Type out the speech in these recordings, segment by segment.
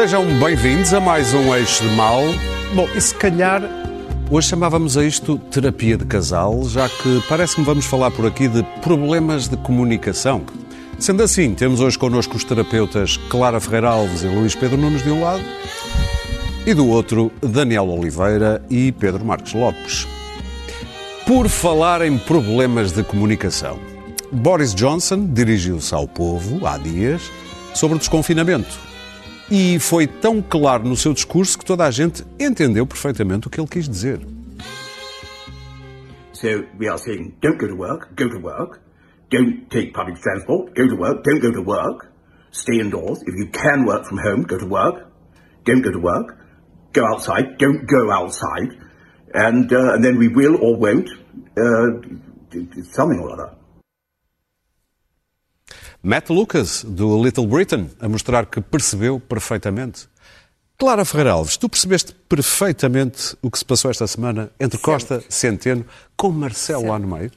Sejam bem-vindos a mais um Eixo de Mal. Bom, e se calhar hoje chamávamos a isto terapia de casal, já que parece-me vamos falar por aqui de problemas de comunicação. Sendo assim, temos hoje connosco os terapeutas Clara Ferreira Alves e Luís Pedro Nunes de um lado e do outro Daniel Oliveira e Pedro Marcos Lopes. Por falar em problemas de comunicação, Boris Johnson dirigiu-se ao povo há dias sobre o desconfinamento e foi tão claro no seu discurso que toda a gente entendeu perfeitamente o que ele quis dizer. So we are saying don't go to work, go to work. Don't take public transport, go to work, don't go to work. Stay indoors. If you can work from home, go to work. Don't go to work. Go outside, don't go outside. And, uh, and then we will or won't uh, something or other. Matt Lucas, do Little Britain, a mostrar que percebeu perfeitamente. Clara Ferreira Alves, tu percebeste perfeitamente o que se passou esta semana entre Sempre. Costa, Centeno, com Marcelo lá no meio?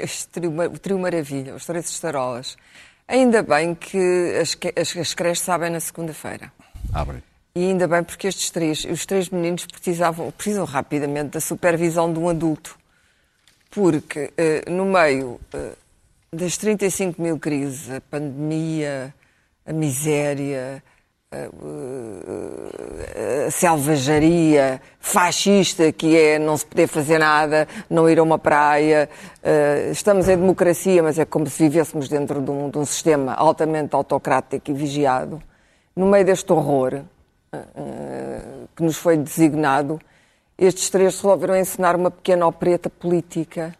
Este trio, o trio maravilha, os três estarolas. Ainda bem que as, as, as creches sabem na segunda-feira. Abre. E ainda bem porque estes três, os três meninos precisavam, precisam rapidamente da supervisão de um adulto. Porque eh, no meio eh, das 35 mil crises, a pandemia, a miséria, a, eh, a selvageria fascista que é não se poder fazer nada, não ir a uma praia. eh, estamos em democracia, mas é como se vivêssemos dentro de um, de um sistema altamente autocrático e vigiado. No meio deste horror eh, que nos foi designado, estes três resolveram encenar uma pequena opereta política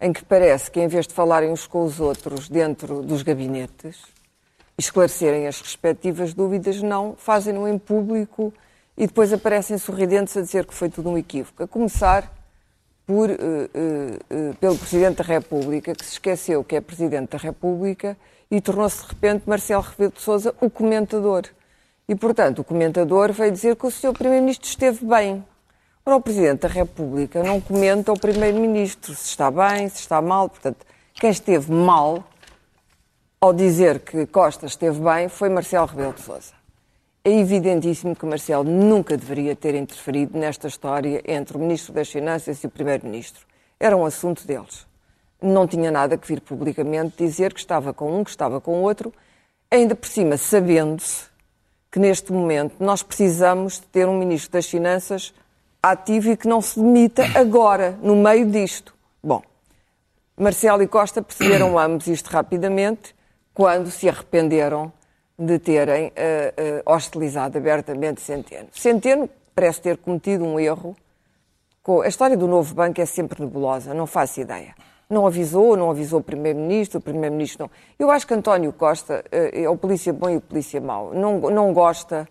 em que parece que, em vez de falarem uns com os outros dentro dos gabinetes, esclarecerem as respectivas dúvidas, não, fazem-no em público e depois aparecem sorridentes a dizer que foi tudo um equívoco. A começar por, eh, eh, eh, pelo Presidente da República, que se esqueceu que é Presidente da República e tornou-se de repente Marcelo Rebelo de Sousa o comentador. E, portanto, o comentador veio dizer que o Sr. Primeiro-Ministro esteve bem. Ora, o Presidente da República não comenta o Primeiro-Ministro se está bem, se está mal. Portanto, quem esteve mal ao dizer que Costa esteve bem foi Marcelo Rebelo de Sousa. É evidentíssimo que Marcelo nunca deveria ter interferido nesta história entre o Ministro das Finanças e o Primeiro-Ministro. Era um assunto deles. Não tinha nada que vir publicamente dizer que estava com um, que estava com outro, ainda por cima sabendo-se que neste momento nós precisamos de ter um Ministro das Finanças ativo e que não se demita agora, no meio disto. Bom, Marcelo e Costa perceberam ambos isto rapidamente quando se arrependeram de terem eh, eh, hostilizado abertamente Centeno. Centeno parece ter cometido um erro. com- A história do novo banco é sempre nebulosa, não faço ideia. Não avisou, não avisou o Primeiro-Ministro, o Primeiro-Ministro não. Eu acho que António Costa eh, é o polícia bom e o polícia mau. Não, não gosta.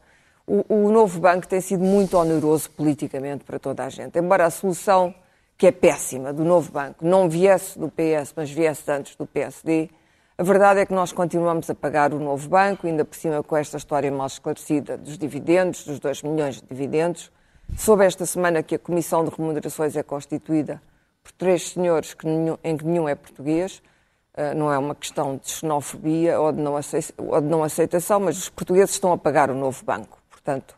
O, o novo banco tem sido muito oneroso politicamente para toda a gente. Embora a solução, que é péssima, do novo banco, não viesse do PS, mas viesse antes do PSD, a verdade é que nós continuamos a pagar o novo banco, ainda por cima com esta história mal esclarecida dos dividendos, dos 2 milhões de dividendos. Soube esta semana que a Comissão de Remunerações é constituída por três senhores que nenhum- em que nenhum é português. Uh, não é uma questão de xenofobia ou de, não aceitação, mas os portugueses estão a pagar o novo banco. Portanto,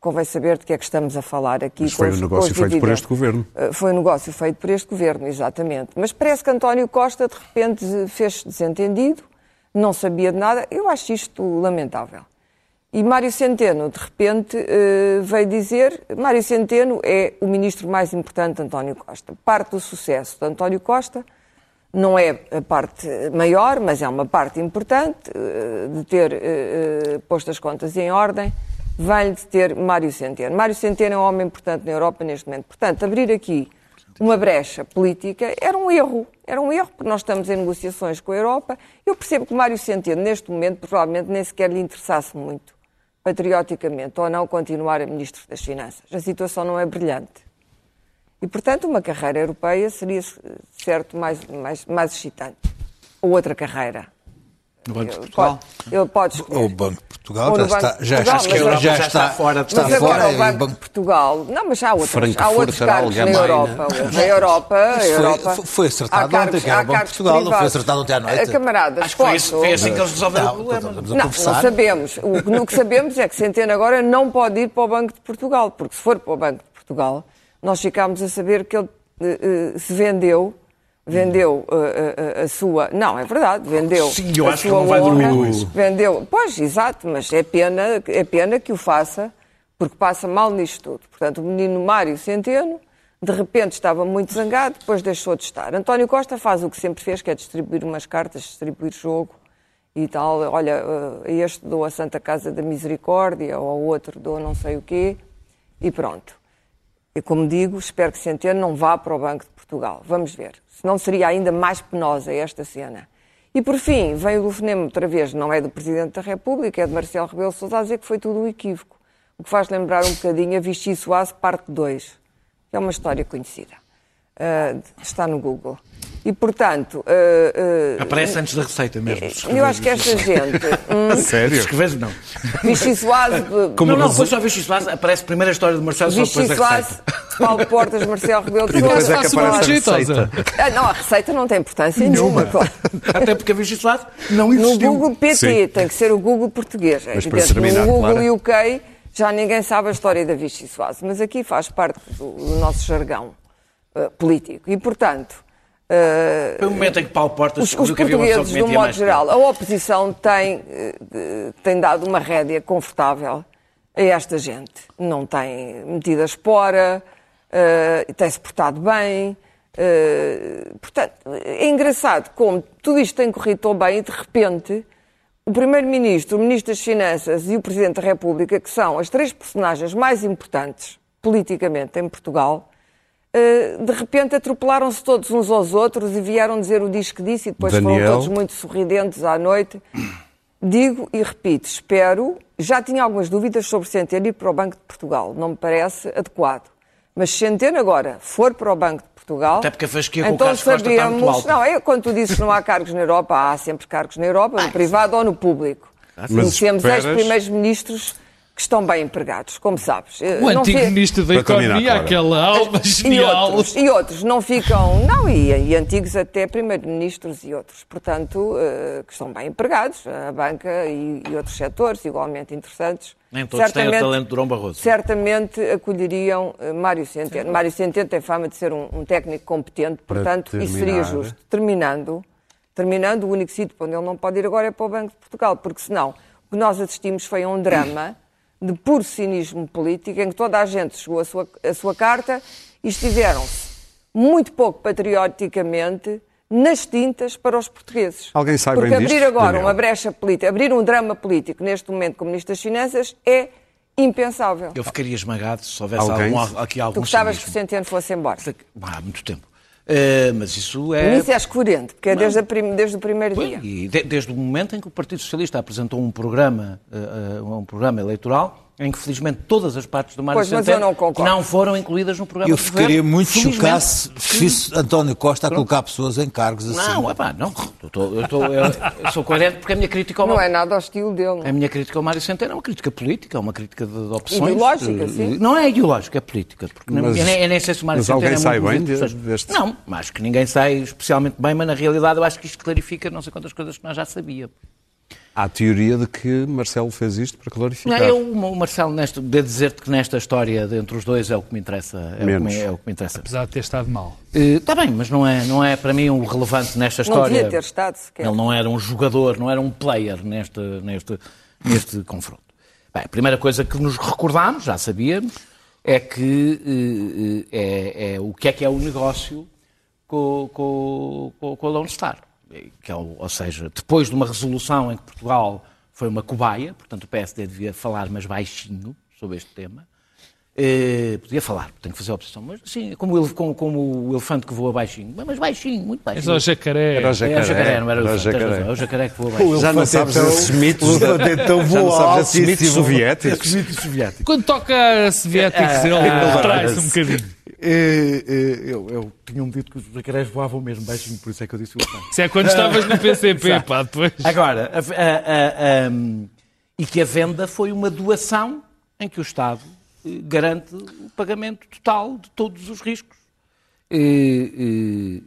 convém saber de que é que estamos a falar aqui. Mas foi um negócio feito por este governo. Uh, Foi um negócio feito por este governo, exatamente. Mas parece que António Costa, de repente, fez desentendido, não sabia de nada. Eu acho isto lamentável. E Mário Centeno, de repente, eh, veio dizer: Mário Centeno é o ministro mais importante de António Costa. Parte do sucesso de António Costa não é a parte maior, mas é uma parte importante eh, de ter eh, eh, posto as contas em ordem. Vem de ter Mário Centeno. Mário Centeno é um homem importante na Europa neste momento. Portanto, abrir aqui uma brecha política era um erro. Era um erro, porque nós estamos em negociações com a Europa. Eu percebo que Mário Centeno, neste momento, provavelmente nem sequer lhe interessasse muito, patrioticamente, ou não continuar a Ministro das Finanças. A situação não é brilhante. E, portanto, uma carreira europeia seria, certo, mais, mais, mais excitante. Ou outra carreira. No Banco de Portugal? pode, escolher. Ou o Banco de Portugal? Já Banco está, já, Portugal, já, agora já já está, está fora, está Mas agora fora o e Banco de Portugal. Não, mas há outros, Frankfurt há outros cargos na. Europa. hoje. A Europa, foi- Europa. foi- foi acertado ontem, que era o Banco de Portugal, não foi privados. acertado ontem à noite. A Camaradas, Acho que foi, isso, foi assim que eles resolveram Não, o problema. Não, conversar. não sabemos. O que, o que sabemos é que Centeno agora não pode ir para o Banco de Portugal, porque se for para o Banco de Portugal, nós ficámos a saber que ele eh, eh, se vendeu, vendeu eh, eh, a sua. Não, é verdade, vendeu. Sim, eu a acho que sua não vai dormir honra, isso. Vendeu. Pois, exato, mas é pena, é pena que o faça, porque passa mal nisto tudo. Portanto, o menino Mário Centeno. De repente estava muito zangado, depois deixou de estar. António Costa faz o que sempre fez, que é distribuir umas cartas, distribuir jogo e tal. Olha, a este dou a Santa Casa da Misericórdia, ou ao outro dou não sei o quê, e pronto. E como digo, espero que Centeno não vá para o Banco de Portugal. Vamos ver. Senão seria ainda mais penosa esta cena. E por fim, vem o telefonema outra vez, não é do Presidente da República, é de Marcelo Rebelo Sousa, a dizer que foi tudo um equívoco. O que faz lembrar um bocadinho a Vichy Soase, parte 2. É uma história conhecida. Ah, está no Google. E, portanto, ah, ah, Aparece antes da receita mesmo. se eu acho que esta gente. hum, Sério? Escreves não. Vichy Soase, Como não, não, depois só Vichy aparece primeiro a história de Marcelo, só Vichy depois receita. Paulo Portas, Marcelo Rebelo de depois Sousa. é que aparece a receita. Ah, não, a receita não tem importância nenhuma. claro. Até porque a Vichy não No existiu. Google PT, Sim. tem que ser o Google português. É Mas para evidente, terminar, no Google Clara. UK já ninguém sabe a história da Vichy Soase, mas aqui faz parte do, do nosso jargão eh, político. E, portanto, eh, Foi o momento em que Paulo Portas os, os portugueses, de um modo geral, a oposição tem, eh, tem dado uma rédea confortável a esta gente. Não tem metido a espora, eh, tem-se portado bem. eh, portanto, é engraçado como tudo isto tem corrido tão bem e, de repente, o Primeiro-Ministro, o Ministro das Finanças e o Presidente da República, que são as três personagens mais importantes politicamente em Portugal, de repente atropelaram-se todos uns aos outros e vieram dizer o diz que disse e depois foram Daniel. todos muito sorridentes à noite. Digo e repito, espero, já tinha algumas dúvidas sobre Centeno ir para o Banco de Portugal, não me parece adequado. Mas se Centeno agora for para o Banco de Portugal, Até porque então Carlos muito sabemos, não, é quando tu dizes que não há cargos na Europa, há sempre cargos na Europa, no privado ou no público. Conhecemos esperas- ex-primeiros ministros que estão bem empregados, como sabes. Eh, O não antigo fi- ministro da Para terminar, Economia, Clara. aquela alma e genial. outros, e outros não ficam, não, e, e antigos até primeiro-ministros e outros, portanto, eh, que estão bem empregados, a banca e, e outros setores igualmente interessantes. Nem todos têm o talento de Durão Barroso. Certamente acolheriam eh, Mário Centeno. Mário Centeno tem fama de ser um, um técnico competente, portanto, isso seria terminar. justo. Terminando, terminando, o único sítio para onde ele não pode ir agora é para o Banco de Portugal, porque senão o que nós assistimos foi a um drama de puro cinismo político, em que toda a gente chegou a sua, a sua carta e estiveram-se muito pouco patrioticamente nas tintas para os portugueses. Alguém sabe Porque abrir disto, agora Daniel? uma brecha política, abrir um drama político neste momento como Ministro das Finanças é impensável. Eu ficaria esmagado se houvesse Alguém? algum, aqui algum Tu gostavas que o. Centeno fosse embora. Há muito tempo. Eh, mas isso é... Isso és coerente, porque é desde, prim- desde o primeiro Foi, dia. E de- desde o momento em que o Partido Socialista apresentou um programa, eh, eh, um programa eleitoral, em que felizmente todas as partes do Mário Pois, Centeno não concordo. foram incluídas no programa Eu ficaria muito chocado se se visse António Costa a colocar pessoas em cargos assim. Não, epá, não. Eu, tô- eu tô- eu- eu sou coerente porque a minha crítica ao Não é nada hostil dele. não. A minha crítica ao Mário Centeno é uma crítica política, é uma crítica de, de opções. Ideológica, sim. Não é ideológica, é política. Porque não- Mas- eu, nem, eu nem sei se o Mário mas Centeno alguém é sai bem de- deste- Não, acho que ninguém sai especialmente bem, mas na realidade eu acho que isto clarifica não sei quantas coisas que nós já sabíamos. Há a teoria de que Marcelo fez isto para Não, clarificar. eu, o Marcelo, nesta, devo dizer-te que nesta história de entre os dois é o que me interessa. É, o que Menos. me, é o que me interessa. Apesar de ter estado mal. Está bem, mas não é, não é para mim o relevante nesta Não história. devia ter estado sequer. Ele não era um jogador, não era um player neste, neste, neste confronto. Bem, a primeira coisa que nos recordámos, já sabíamos, é que eh, eh, é, é o que é que é o negócio com, com, com, com a Lone Star. Que é, ou seja, depois de uma resolução em que Portugal foi uma cobaia, portanto o PSD devia falar, mas baixinho, sobre este tema, eh, podia falar, tenho que fazer a oposição, mas sim, como, ele- como, como o elefante que voa baixinho, mas baixinho, muito É baixinho. só o jacaré. Era o É o jacaré. jacaré, não era o Era elefante, jacaré. razão, é o jacaré que voa baixinho. Já não sabes esses mitos, então já não voa sabes esses mitos soviéticos. Quando toca a soviéticos, ele traz um bocadinho. Eh, Eu, eu tinha-me dito que os jacarés voavam mesmo baixinho, por isso é que eu disse o elefante. Isso é quando estavas no PCP, pá, depois. Agora, a- a- a- a- e que a venda foi uma doação em que o Estado eh, garante o pagamento total de todos os riscos.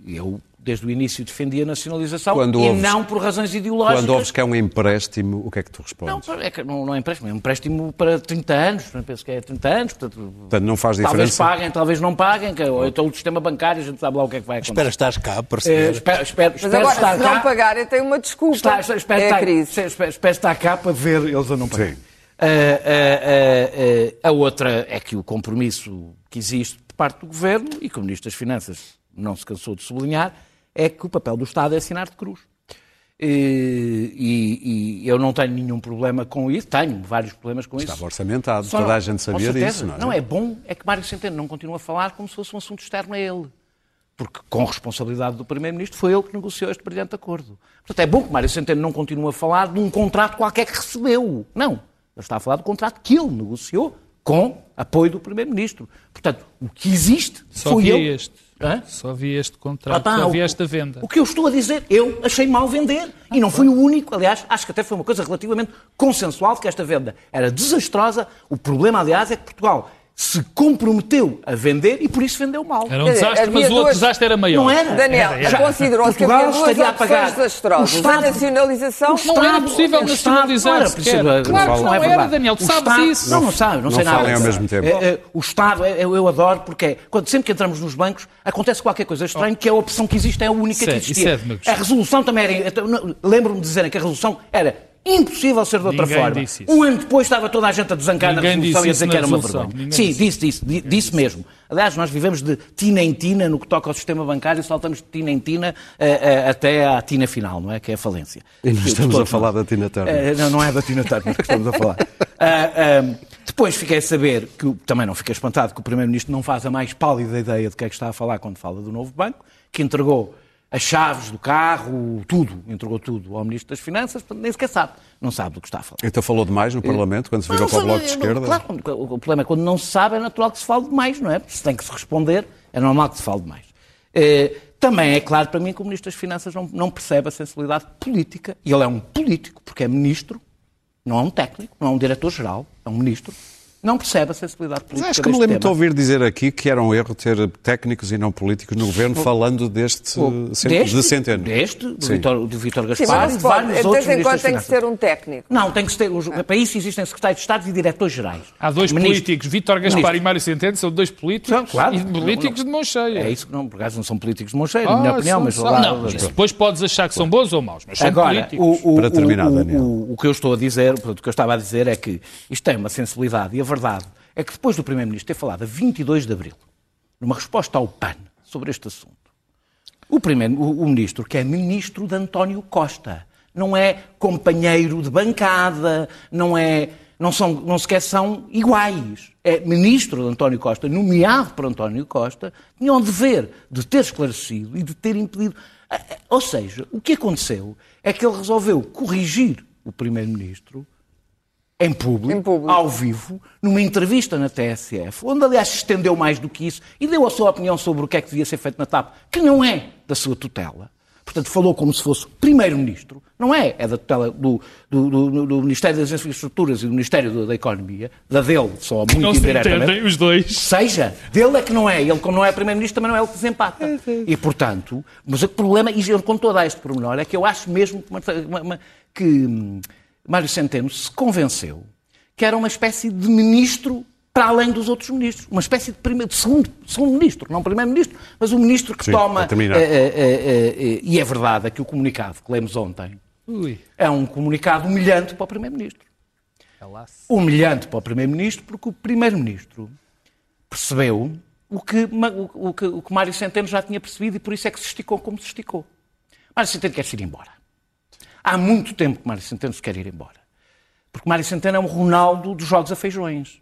Eu, desde o início, defendi a nacionalização Quando e ouves- não por razões ideológicas. Quando ouves que é um empréstimo, o que é que tu Não, respondes? é que não, não é empréstimo, é um empréstimo para 30 anos, não penso que é 30 anos, portanto, Portanto, não faz talvez diferença. paguem, talvez não paguem, que, ou então o sistema bancário, a gente sabe lá o que é que vai acontecer. Espera, estás cá para Eh, perceber. espero, espero, Mas espero agora, estar se cá. não pagarem, tem uma desculpa. Está, está, espero, é a crise. espero, espero estar cá para ver eles a não pagar. Sim. Ah, ah, a outra é que o compromisso que existe por parte do Governo, e que o Ministro das Finanças não se cansou de sublinhar, é que o papel do Estado é assinar de cruz. E, e- e eu não tenho nenhum problema com isso, tenho vários problemas com isso. Estava orçamentado, Só toda não- a gente sabia certeza. disso, não é? Não, é bom, é que Mário Centeno não continua a falar como se fosse um assunto externo a ele. Porque, com responsabilidade do Primeiro-Ministro, foi ele que negociou este brilhante acordo. Portanto, é bom que Mário Centeno não continue a falar de um contrato qualquer que recebeu. Não. Ele está a falar do contrato que ele negociou com apoio do Primeiro-Ministro. Portanto, o que existe Só foi vi ele. este. Hã? Só vi este contrato, Ah, pá, só vi esta venda. O que eu estou a dizer, eu achei mal vender. E não fui o único, aliás, acho que até foi uma coisa relativamente consensual que esta venda era desastrosa. O problema, aliás, é que Portugal se comprometeu a vender e por isso vendeu mal. Era um desastre, mas o outro duas- desastre era maior. Não era. Daniel, considerou-se que havia duas estaria a opções pagar. desastrosas. O Estado- a nacionalização Não era Estado- possível o Estado nacionalizar não era sequer. possível. Claro que não é era, verdade. Daniel, tu O sabes Estado- isso. Não, não sabe, não, Não sei nada. falem ao mesmo tempo. É, é, o Estado, é, eu, eu adoro, porque é, quando, sempre que entramos nos bancos, acontece qualquer coisa estranha, que a opção que existe é a única é- que isso existia. é a resolução também era. não- Lembro-me de dizerem que a resolução era impossível ser de outra Ninguém forma. disse isso. Um ano depois estava toda a gente a desancar na Ninguém resolução disse e a isso dizer na que era uma resolução. vergonha. Ninguém Sim, disse disse, disse, di- disse mesmo. Aliás, nós vivemos de tina em tina no que toca ao sistema bancário, saltamos de tina em tina eh, eh, até à tina final, não é? Que é a falência. E nós De estamos a falar da Tina Turner. Eh, não, não é da Tina Turner que estamos a falar. Ah, depois fiquei a saber, que também não fiquei espantado, que o Primeiro-Ministro não faz a mais pálida ideia de que é que está a falar quando fala do novo banco, que entregou as chaves do carro, tudo, entregou tudo ao Ministro das Finanças, portanto nem sequer sabe. Não sabe do que está a falar. Então falou demais no Parlamento, quando se virou Não, para o Bloco de Esquerda? Claro, o o problema é quando não se sabe, é natural que se fale demais, não é? Se tem que se responder, é normal que se fale demais. Eh, também é claro para mim que o Ministro das Finanças não, não percebe a sensibilidade política, e ele é um político, porque é ministro, não é um técnico, não é um diretor-geral, é um ministro, não percebe a sensibilidade Mas política acho que me deste lembro de ouvir dizer aqui que era um erro ter técnicos e não políticos no governo falando deste cent- de Centeno. Deste, do Sim. Vitor, do Vitor Sim, Gaspar mas e não de se pode. vários De outros vez em quando tem que ser um técnico. Não, tem que ser. os- Para isso existem secretários de Estado e diretores gerais. Há dois Ministro- políticos, Vítor Gaspar Ministro. e Mário Centeno, são dois políticos São, claro. e políticos Não, de mão cheia. É isso que não, por acaso não são políticos de Moncheiro, Ah, na minha opinião, mas lá- Não, mas depois podes achar que são bons ou maus, mas são Agora, políticos. o, o, Para terminar, o, Daniel. O, o que eu estou a dizer, portanto, o que eu estava a dizer é que isto tem uma sensibilidade e a verdade é que depois do Primeiro-Ministro ter falado a 22 de Abril, numa resposta ao PAN sobre este assunto, o, primeiro, o, o Ministro, que é Ministro de António Costa, não é companheiro de bancada, não é... Não, são, não sequer são iguais. É ministro de António Costa, nomeado por António Costa, tinha o dever de ter esclarecido e de ter impedido. Ah, ah, Ou seja, o que aconteceu é que ele resolveu corrigir o Primeiro-Ministro em público, Em público. ao vivo, numa entrevista na TSF, onde aliás se estendeu mais do que isso e deu a sua opinião sobre o que é que devia ser feito na TAP, que não é da sua tutela. Portanto, falou como se fosse primeiro-ministro, não é, é da tutela do, do, do- do Ministério das Infraestruturas e do Ministério da- Economia, da dele, só muito não se indiretamente. entendem os dois. Seja, dele é que não é. Ele, como não é Primeiro-Ministro, também não é ele que desempata. E, portanto, mas o problema, e a dar este pormenor, é que eu acho mesmo que, uma- uma- que hum, Mário Centeno se convenceu que era uma espécie de ministro para além dos outros ministros. Uma espécie de, primeiro, de segundo, segundo ministro, não primeiro-ministro, mas o ministro que Sim, toma. eh, eh, eh, e é verdade é que o comunicado que lemos ontem Ui, é um comunicado humilhante para o primeiro-ministro humilhante para o Primeiro-Ministro, porque o Primeiro-Ministro percebeu o que, o, o que, o que Mário Centeno já tinha percebido e por isso é que se esticou como se esticou. Mário Centeno quer-se ir embora. Há muito tempo que Mário Centeno se quer ir embora. Porque Mário Centeno é um Ronaldo dos jogos a feijões.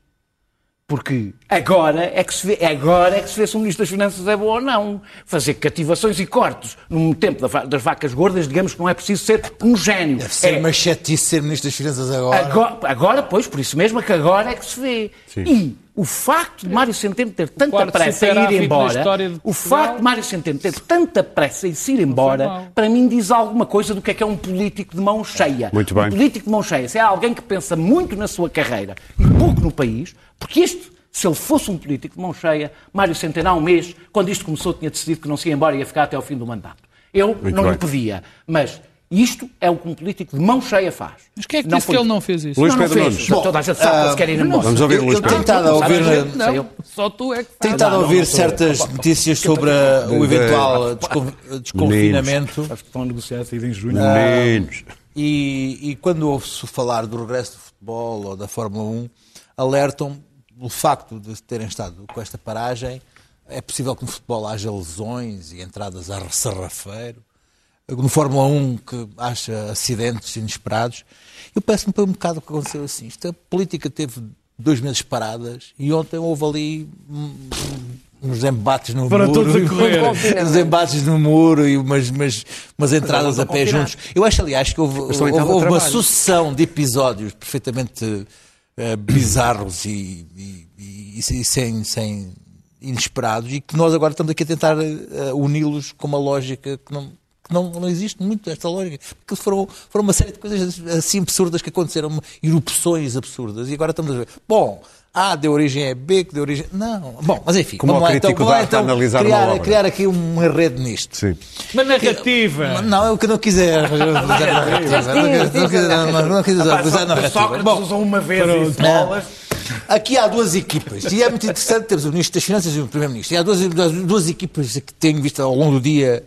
Porque agora é que se vê, agora é que se vê se o Ministro das Finanças é bom ou não. Fazer cativações e cortes no tempo das vacas gordas, digamos que não é preciso ser um gênio. Deve ser É- uma chatice ser Ministro das Finanças agora. Agora, agora, pois, por isso mesmo é que agora é que se vê. Sim. E o facto de Mário Centeno ter tanta pressa em ir embora, o facto de Mário Centeno ter tanta pressa em se ir embora, mal. para mim diz alguma coisa do que é que é um político de mão cheia. Muito bem. Um político de mão cheia, se é alguém que pensa muito na sua carreira e pouco no país, porque isto, se ele fosse um político de mão cheia, Mário Centeno há um mês, quando isto começou, tinha decidido que não se ia embora e ia ficar até ao fim do mandato. Eu Muito não bem. lhe pedia, mas isto é o que um político de mão cheia faz. Mas quem é que Não disse foi- que ele não fez isso? Luís não, não Pedro fez. Nunes. Bom, Toda a gente sabe que eles querem ir embora. Vamos ouvir Eu, Luís Pedro. tenho estado a Não, ouvir, Não, eu. só tu é que faz. estado a Não, não, ouvir não certas notícias sobre o eventual descon- desconfinamento. Acho que estão a negociar a saída em junho. Meninos. E, e quando ouve-se falar do regresso do futebol ou da Fórmula 1, alertam o facto de terem estado com esta paragem. É possível que no futebol haja lesões e entradas a sarrafeiro. No Fórmula 1, que acha acidentes inesperados. Eu peço-me para um bocado o que aconteceu assim. Isto, a política teve dois meses paradas e ontem houve ali uns embates no Foram muro. todos a correr. Uns embates no muro e umas, umas, umas entradas a pé juntos. Eu acho, aliás, que houve, houve, houve uma sucessão de episódios perfeitamente eh, bizarros e, e- e- e sem, sem inesperados e que nós agora estamos aqui a tentar eh, uni-los com uma lógica que não. Que não, não existe muito esta lógica, porque foram, foram uma série de coisas assim absurdas que aconteceram, erupções absurdas, e agora estamos a ver. Bom, A deu origem a B, que deu origem. Não, bom, mas enfim, Como vamos lá então, crítico vamos lá, então analisar uma criar, obra. criar aqui um enredo nisto. Sim. Uma narrativa. Não, é o que eu não quiser. Não quiser- não quiser usar narrativa. Sócrates usou uma vez isso. Não. Aqui há duas equipas, e é muito interessante termos o Ministro das Finanças e o Primeiro-Ministro. E há duas, duas, duas equipas que tenho visto ao longo do dia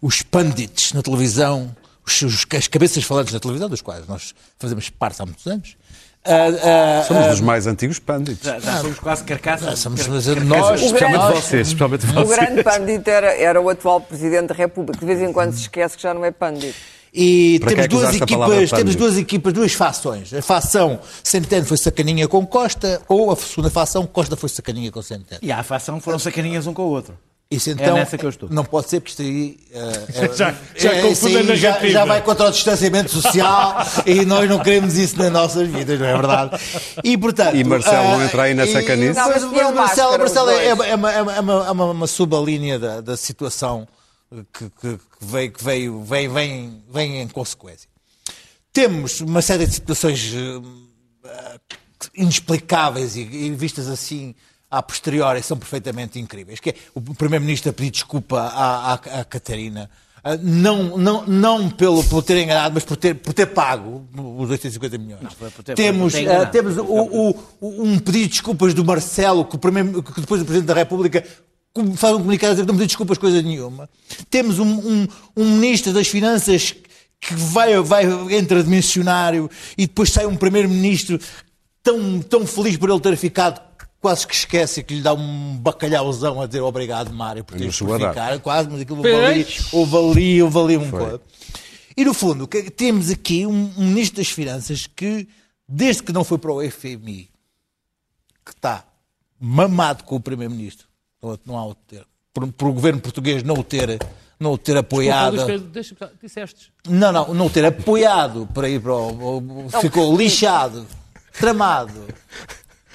os pundits na televisão, os, os- as cabeças falantes na televisão, dos quais nós fazemos parte há muitos anos. Ah, ah, Somos dos mais antigos pândits. Já, já somos quase carcaças. somos nós, Especialmente grande- vocês, especialmente O vocês. grande pandit era, era o atual Presidente da República. De vez em quando se esquece que já não é pandit. E Para que temos é duas equipas, pândito? temos duas equipas, duas fações. A fação Centeno foi sacaninha com Costa, ou a segunda fação Costa foi sacaninha com Centeno. E a facção foram sacaninhas um com o outro. Isso então nessa que eu estou. não pode ser, porque isto aí, eh, é- Já- já é- aí a já, já vai contra o distanciamento social e nós não queremos isso nas nossas vidas, não é verdade? E, portanto, E Marcelo não ah, entra aí na e- sacanice? Não, mas- tinham Marcelo, máscara, Marcelo é, é uma, é uma- é uma- é uma- uma subalínea da, da situação que, que- que veio, que veio, vem, vem, vem em consequência. Temos uma série de situações eh, inexplicáveis e, e vistas assim a posteriori são perfeitamente incríveis. Que é o Primeiro-Ministro a pedir desculpa à, à, à Catarina, ah, não, não, não pelo, por ter enganado, mas por ter, por ter pago os 850 milhões. por ter- temos enganado. temos o, o- o- um pedido de desculpas do Marcelo, que, primeiro, que depois o Presidente da República faz um comunicado a dizer que não pediu desculpas coisa nenhuma. Temos um, um- um Ministro das Finanças que vai, vai entra de mencionário e depois sai um Primeiro-Ministro tão, tão feliz por ele ter ficado quase que esquece que lhe dá um bacalhauzão a dizer obrigado, Mário, por teres por ficar. Quase, mas aquilo houve ali, houve ali, houve ali um coisa. E no fundo, que- temos aqui um, um Ministro das Finanças que, desde que não foi para o FMI, que está mamado com o Primeiro-Ministro, não, há outro termo, por, por o governo português não o ter, não o ter apoiado. Desculpa, Luís disseste. Não, não, não o ter apoiado para ir para o. o- ficou lixado, tramado.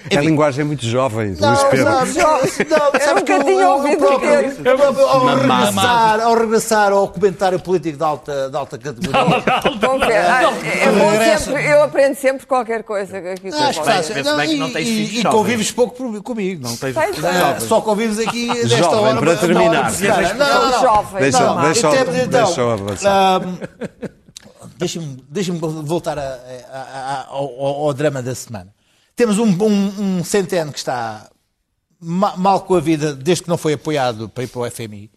É a linguagem muito jovem, Luís Não, Pedro. não, não, não, Eu sabe nunca que tinha o- o ouvido próprio- dizer. o próprio- ao regressar, ao regressar ao comentário político de alta, de alta categoria. Ah, é bom Regresso. sempre, eu aprendo sempre qualquer coisa aqui com Ah, Não, bem que e- não tens e- E convives pouco por- comigo. Não tens Ah, só convives aqui desta Jovem, hora. para terminar. Não, não, então, Deixa-me deixa voltar ao drama da semana. Temos um, um, um centeno que está ma- mal com a vida desde que não foi apoiado para ir para o FMI,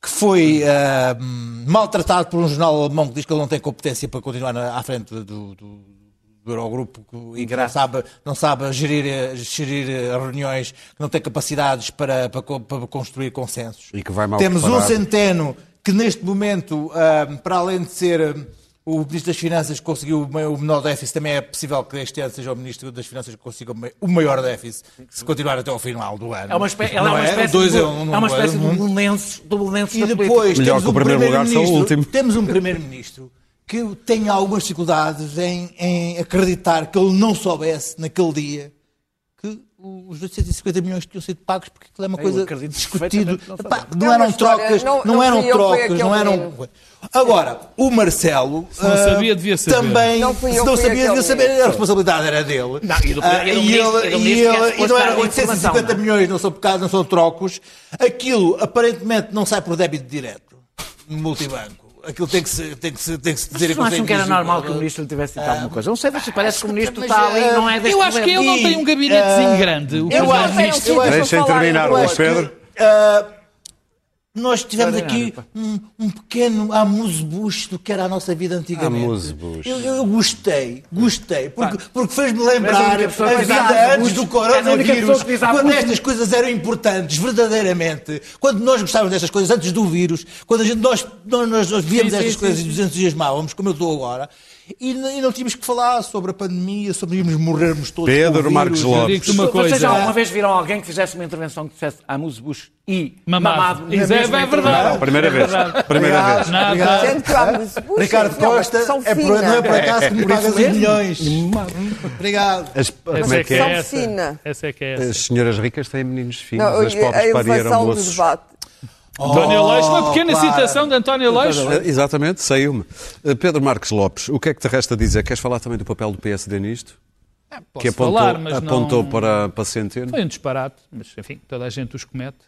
que foi ahm, maltratado por um jornal alemão que diz que ele não tem competência para continuar na- à frente do, do, do Eurogrupo que- e que não sabe, não sabe gerir, gerir reuniões, que não tem capacidades para, para, para construir consensos. E que vai mal Temos um preparado. centeno que neste momento, ahm, para além de ser o Ministro das Finanças conseguiu o menor déficit, também é possível que este ano seja o Ministro das Finanças que consiga o mai- o maior déficit, se continuar até ao final do ano. É uma espécie, ela é Não uma espécie, de, é um- é uma um- espécie de um- belenenses do belenenses e da depois temos que o um primeiro lugar ser o primeiro-ministro- último. Temos um primeiro-ministro que tem algumas dificuldades em, em acreditar que ele não soubesse naquele dia os 850 milhões que tinham sido pagos, porque aquilo é uma Eu coisa que não Epá, não eram história, trocas, não- não, não eram trocas, não eram. Agora, o Marcelo. não ah, sabia, devia saber. Também, Não fui se não sabia, devia saber, menino. a responsabilidade era dele. Não, e do- Ah, e ele- e e não eram a informação, 850 não é? milhões, não são pecados, não são trocos. Aquilo aparentemente não sai por débito direto no multibanco. Aquilo tem que se, tem que se, tem que se dizer Vocês não acham que era normal que o ministro lhe tivesse dito alguma coisa? Não sei, mas parece que o ministro está ali eh, não é deste Eu acho que ele não tem um gabinetezinho grande. O Eu acho, eu acho, Deixem terminar, Luís que, Pedro. Nós tivemos aqui um, um pequeno amuse-bush do que era a nossa vida antigamente. Amuse-bush. Eu, eu gostei, gostei, porque, porque fez-me lembrar única a diz vida antes do a única coronavírus, quando estas coisas eram importantes, verdadeiramente, quando nós gostávamos destas coisas antes do vírus, quando a gente, nós, nós, nós, nós víamos Sim, sim, estas sim, coisas sim. e nos entusiasmávamos, como eu estou agora, e, e não tínhamos que falar sobre a pandemia, sobre irmos morrermos todos Pedro com o vírus. Marques Lopes. uma Vocês coisa. já alguma vez viram alguém que fizesse uma intervenção que dissesse Amuse Bush e Mamado. mamado? Isso é, é verdade. intervenção? Primeira vez. Primeira vez. Nada. Que Ricardo é Costa, é por, não é por acaso que me pagas os milhões. Obrigado. As, como Essa é é que é? é essa. é que é As senhoras ricas têm meninos finos, Não, as a pobres do moços. Debate. António Leix, uma pequena claro. citação de António Leix. Ah, Exatamente, saiu-me. Ah, Pedro Marques Lopes, o que é que te resta dizer? Queres falar também do papel do PSD nisto? Posso que apontou, falar, mas apontou não... para, para Centeno? Foi um disparate, mas enfim, toda a gente os comete.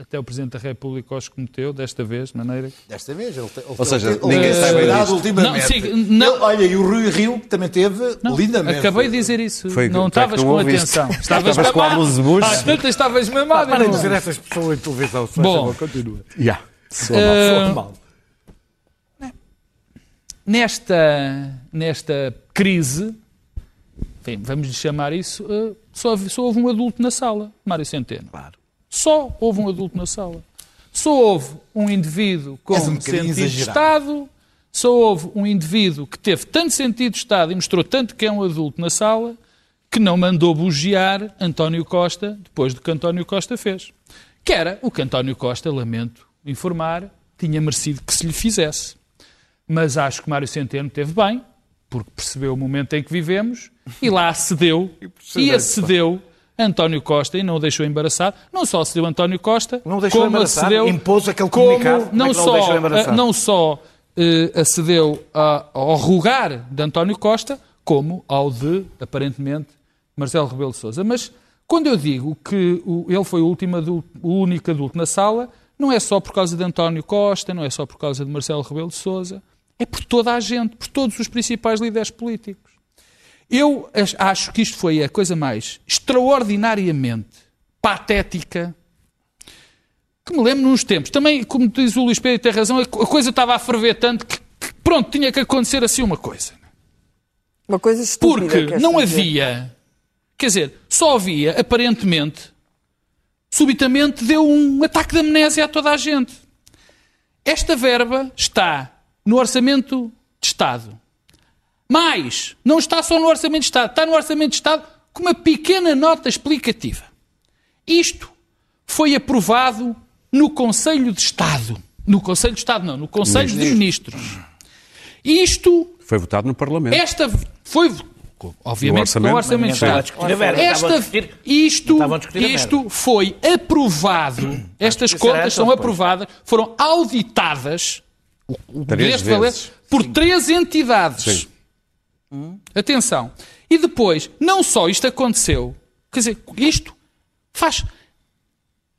Até o Presidente da República os cometeu, desta vez, de maneira que... Desta vez, ele, te- ele Ou seja, ele- ninguém ele cuidado disto. ultimamente. Não, sim, não. Ele- olha, e o Rui Rio também teve Não, lindamente. acabei de dizer isso. Foi- não estavas com ouviste. atenção. Estavas Estavas com a mamado. Amuse-Bush. Às tantas estavas mamado. Para e de não- dizer essas pessoas em televisão. se Bom. continua. Yeah. Ah, mal. nesta, nesta crise, enfim, vamos lhe chamar isso, eh, só, houve- só houve um adulto na sala, Mário Centeno. Claro. Só houve um adulto na sala. Só houve um indivíduo com um sentido de. Estado, só houve um indivíduo que teve tanto sentido de Estado e mostrou tanto que é um adulto na sala, que não mandou bugiar António Costa depois do que António Costa fez. Que era o que António Costa, lamento informar, tinha merecido que se lhe fizesse. Mas acho que Mário Centeno teve bem, porque percebeu o momento em que vivemos e lá acedeu e acedeu António Costa e não o deixou embaraçado. Não só acedeu António Costa, Não deixou como acedeu, Impôs aquele comunicado? É não não deixou só, embaraçado? eh, não só eh, acedeu a- ao rogar de António Costa, como ao de, aparentemente, Marcelo Rebelo de Sousa. Mas quando eu digo que o- ele foi o, último adulto, o único adulto na sala, não é só por causa de António Costa, não é só por causa de Marcelo Rebelo de Sousa, é por toda a gente, por todos os principais líderes políticos. Eu ach- acho que isto foi a coisa mais extraordinariamente patética que me lembro nos tempos. Também, como diz o Luís Pedro, tem razão, a co- a coisa estava a ferver tanto que, que, pronto, tinha que acontecer assim uma coisa. Uma coisa estúpida. Porque não dizer. havia, quer dizer, só havia, aparentemente, subitamente deu um ataque de amnésia a toda a gente. Esta verba está no Orçamento de Estado. Mas não está só no Orçamento de Estado, está no Orçamento de Estado com uma pequena nota explicativa. Isto foi aprovado no Conselho de Estado. No Conselho de Estado, não, no Conselho de Ministros. Isto Foi votado no Parlamento. esta foi, obviamente, orçamento? no Orçamento de Estavam a Estado. discutir a verba, estavam a Esta, discutir- isto, isto foi aprovado, estas contas são aprovadas, foram auditadas Três deste valer, vezes. por três entidades. Sim. Atenção. E depois, não só isto aconteceu, quer dizer, isto faz.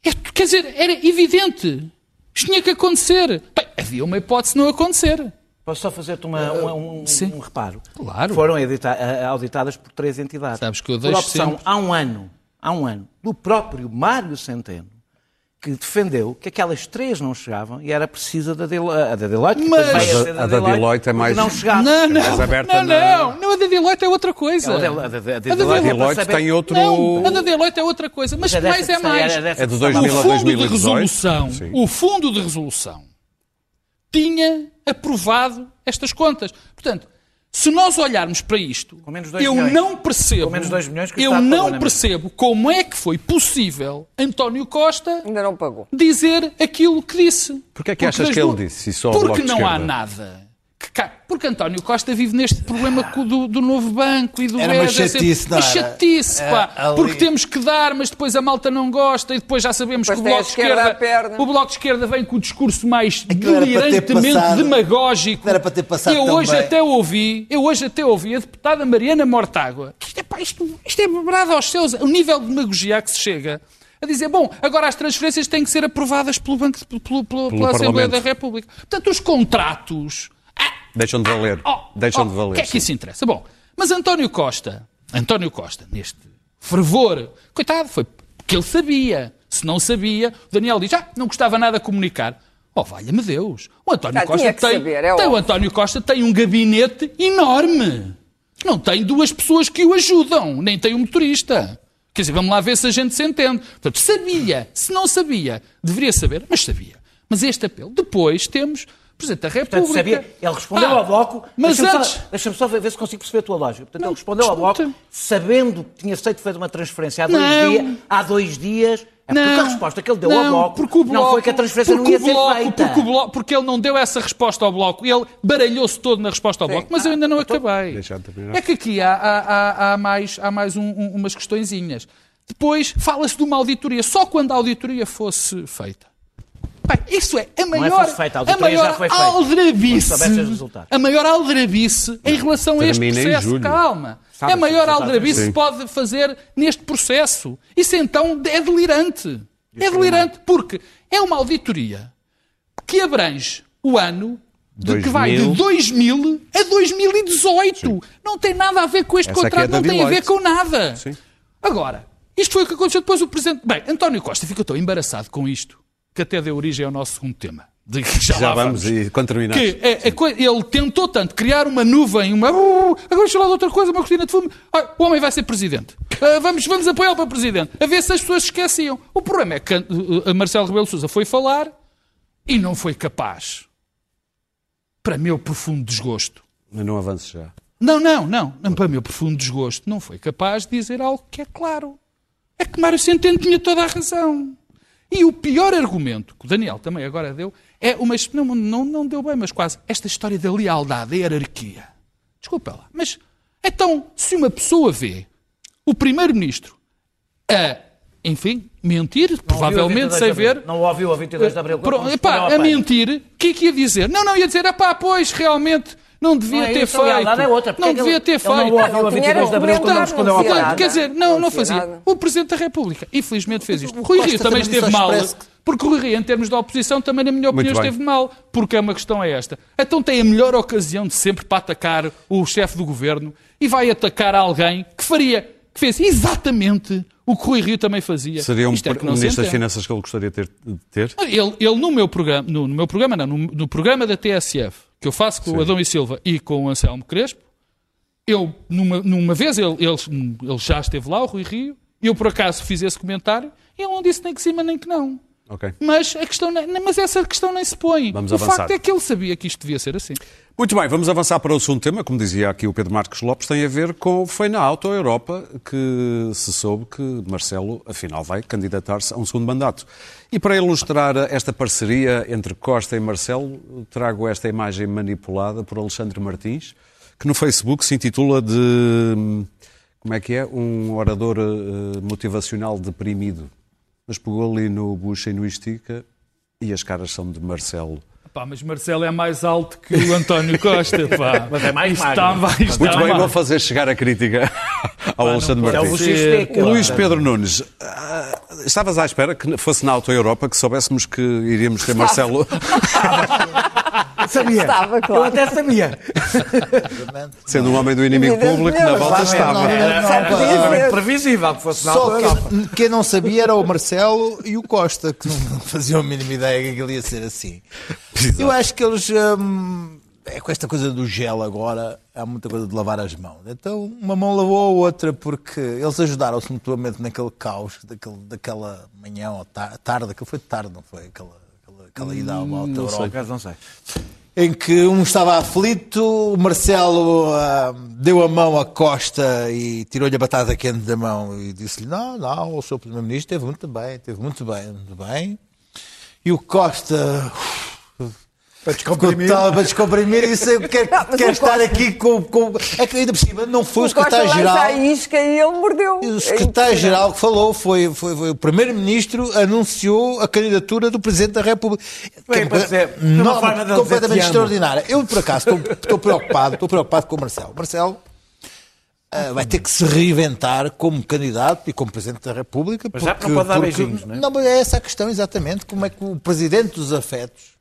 é- quer dizer, era evidente. Isto tinha que acontecer. Bem, havia uma hipótese de não acontecer. Posso só fazer-te uma- um, um- Sim. um reparo? Claro. Foram edita- a- auditadas por três entidades. Sabes que eu por deixo opção, sempre- há um ano, há um ano, do próprio Mário Centeno, que defendeu que aquelas três não chegavam e era precisa da, Del a da Deloitte. Mas- A da- a da Deloitte é porque mais- Não chegava. Não, não, mais aberta não, na- não, não, a da Deloitte é outra coisa. A da- a da- a Deloitte tem outro... Não, a da Deloitte é outra coisa, mas Mas é mais é mais. É de que sai. 2000 a o fundo de 2018. resolução, Sim. o fundo de resolução tinha aprovado estas contas. Portanto, se nós olharmos para isto, Com menos dois eu milhões. não percebo, Com menos dois milhões que o eu não é percebo como é que foi possível António Costa Ainda não pagou. dizer aquilo que disse. Porquê é que Porque achas que ele duas- disse só o Bloco Porque não há nada que que cai. Porque António Costa vive neste problema do, do novo banco e do Era uma é sempre- chatice, não uma era? chatice, pá. É, Porque temos que dar, mas depois a malta não gosta e depois já sabemos Depois que o Bloco de esquerda Esquerda, o Bloco de Esquerda vem com o discurso mais Aquilo delirantemente passado- demagógico. Era para ter passado Eu hoje bem. até ouvi, eu hoje até ouvi a deputada Mariana Mortágua, que isto é, pá, isto, isto é bebrado aos céus, o nível de demagogia a que se chega. A dizer, bom, agora as transferências têm que ser aprovadas pelo Banco, pelo, pelo- pela Assembleia da República. Portanto, os contratos. Deixam de valer. Oh, Deixam oh, de valer. O que é que isso interessa? Bom, mas António Costa, António Costa, neste fervor, coitado, foi porque ele sabia. Se não sabia, o Daniel diz, ah, não gostava nada de comunicar. Oh, valha-me Deus. O António Costa tem, saber, é tem- o. António Costa tem um gabinete enorme. Não tem duas pessoas que o ajudam, nem tem um motorista. Quer dizer, vamos lá ver se a gente se entende. Portanto, sabia. Se não sabia, deveria saber, mas sabia. Mas este apelo. Depois temos Presidente da República. Portanto, sabia, ele respondeu Ah, ao Bloco. Mas Deixa-me antes. Só, Deixa-me só ver, ver se consigo perceber a tua lógica. Portanto, Não, ele respondeu ao Bloco, sabendo que tinha feito feito uma transferência há dois, Não. dias, há dois dias. É porque a resposta que ele deu ao não, Bloco porque o não bloco, foi que a transferência não ia o ser bloco, feita. Porque, o bloco, porque ele não deu essa resposta ao Bloco. Ele baralhou-se todo na resposta ao Bloco. Mas eu ainda não acabei. Deixa eu terminar. É que aqui há, há- há- há mais, há mais um- um- umas questõezinhas. Depois fala-se de uma auditoria. Só quando a auditoria fosse feita. Bem, isso é a maior, fosse feita, a a maior aldrabice, a maior aldrabice em relação a este Termina processo. Calma. Sabe é a maior aldrabice que Sim. se pode fazer neste processo. Isso então é delirante. É delirante porque é uma auditoria que abrange o ano de que vai de 2000. 2000 a 2018. Não tem nada a ver com este Essa é contrato, da não tem a ver Deloitte. com nada. Sim. Agora, isto foi o que aconteceu depois. O Presidente. Bem, António Costa ficou tão embaraçado com isto que até deu origem ao nosso segundo tema. De que já, Já lá vamos, e quando terminares. que é- é ele tentou tanto criar uma nuvem, uma. Uh, agora vamos falar de outra coisa, uma cortina de fumo. Ah, o homem vai ser presidente. Ah, vamos, vamos apoiá-lo para presidente. A ver se as pessoas esqueciam. O problema é que uh, uh, Marcelo Rebelo de Sousa foi falar e não foi capaz. Para meu profundo desgosto. Mas não avance já. Não, não, não. não, Para meu profundo desgosto, não foi capaz de dizer algo que é claro. É que Mário Centeno tinha toda a razão. E o pior argumento, que o Daniel também agora deu, é uma. Não, não, não deu bem, mas quase. Esta história da lealdade, da hierarquia. Desculpa lá. Mas, então, se uma pessoa vê o Primeiro-Ministro a, enfim, mentir, Não provavelmente 22 sem Abril. ver. Não ouviu a 22 de Abril. Pro- quando epá, a mentir, o que é que ia dizer? Não, não, ia dizer, epá, pois, realmente, não devia Não é ter feito. é outra. Porque não é que devia ele- ter ele não feito. Não, tinha 22 de Abril argumentar, quando não respondeu não nada. Quer dizer, não, Não não fazia. O Presidente da República, infelizmente, fez isto. Rui Rio também esteve mal. Porque o Rui Rio, em termos de oposição, também, na minha opinião, esteve mal. Porque é uma questão é esta. Então tem a melhor ocasião de sempre para atacar o chefe do governo e vai atacar alguém que faria, que fez exatamente o que o Rui Rio também fazia. Seria um, Isto é que não um Ministro das. Finanças que ele gostaria de ter. de ter? Ele, ele no meu programa, no, no meu programa não, no, no programa da TSF, que eu faço com o Adão e Silva e com o Anselmo Crespo, eu, numa, numa vez, ele, ele, ele já esteve lá, o Rui Rio, eu por acaso fiz esse comentário e ele não disse nem que sim, mas nem que não. Ok. Mas, a questão, mas essa questão nem se põe. Vamos o avançar. facto é que ele sabia que isto devia ser assim. Muito bem, vamos avançar para o segundo tema. Como dizia aqui o Pedro Marcos Lopes, tem a ver com. Foi na Auto Europa que se soube que Marcelo, afinal, vai candidatar-se a um segundo mandato. E para ilustrar esta parceria entre Costa e Marcelo, trago esta imagem manipulada por Alexandre Martins, que no Facebook se intitula de. Como é que é? Um orador eh, motivacional deprimido. Mas pegou ali no bucha e no estica e as caras são de Marcelo. Pá, mas Marcelo é mais alto que o António Costa, pá. Mas é mais Isto magro. está mais- Muito está bem, mais- vou fazer chegar a crítica ao Alexandre É o Martins. Buxisteca. Luís Pedro Nunes, ah, estavas à espera que fosse na Auto Europa que soubéssemos que iríamos ter Marcelo. Sabia. Estava, Eu claro. até sabia. Sendo um homem do inimigo público, na volta Não, estava. não, não, Era, não, não, não. previsível que fosse na Só que quem não sabia era o Marcelo e o Costa, que não faziam a mínima ideia que ele ia ser assim. Eu acho que eles. hum, é com esta coisa do gel agora, há muita coisa de lavar as mãos. Então, uma mão lavou a outra, porque eles ajudaram-se mutuamente naquele caos, daquele, daquela manhã ou ta- tarde, aquilo foi de tarde, não foi? Aquela, aquela, aquela ida à volta Por Europa acaso não sei. Em que um estava aflito, o Marcelo ah, deu a mão à Costa e tirou-lhe a batata quente da mão e disse-lhe: Não, não, o seu Primeiro-Ministro esteve muito bem, esteve muito bem, muito bem. E o Costa Para descomprimir. Para descomprimir isso, eu quero, Não, estar Costa- aqui com, com. É que ainda por cima não foi o, O secretário-geral. a isca e ele mordeu. O É secretário-geral que falou foi, foi, foi o primeiro-ministro anunciou a candidatura do presidente da República. Que é coisa dizer, foi uma não, forma de completamente extraordinária. Eu, por acaso, estou, estou preocupado, estou preocupado com o Marcelo. Marcelo ah, vai ter que se reinventar como candidato e como presidente da República. Mas já que não pode dar beijinhos, não é? Não, mas é essa a questão, exatamente. Como é que o presidente dos afetos,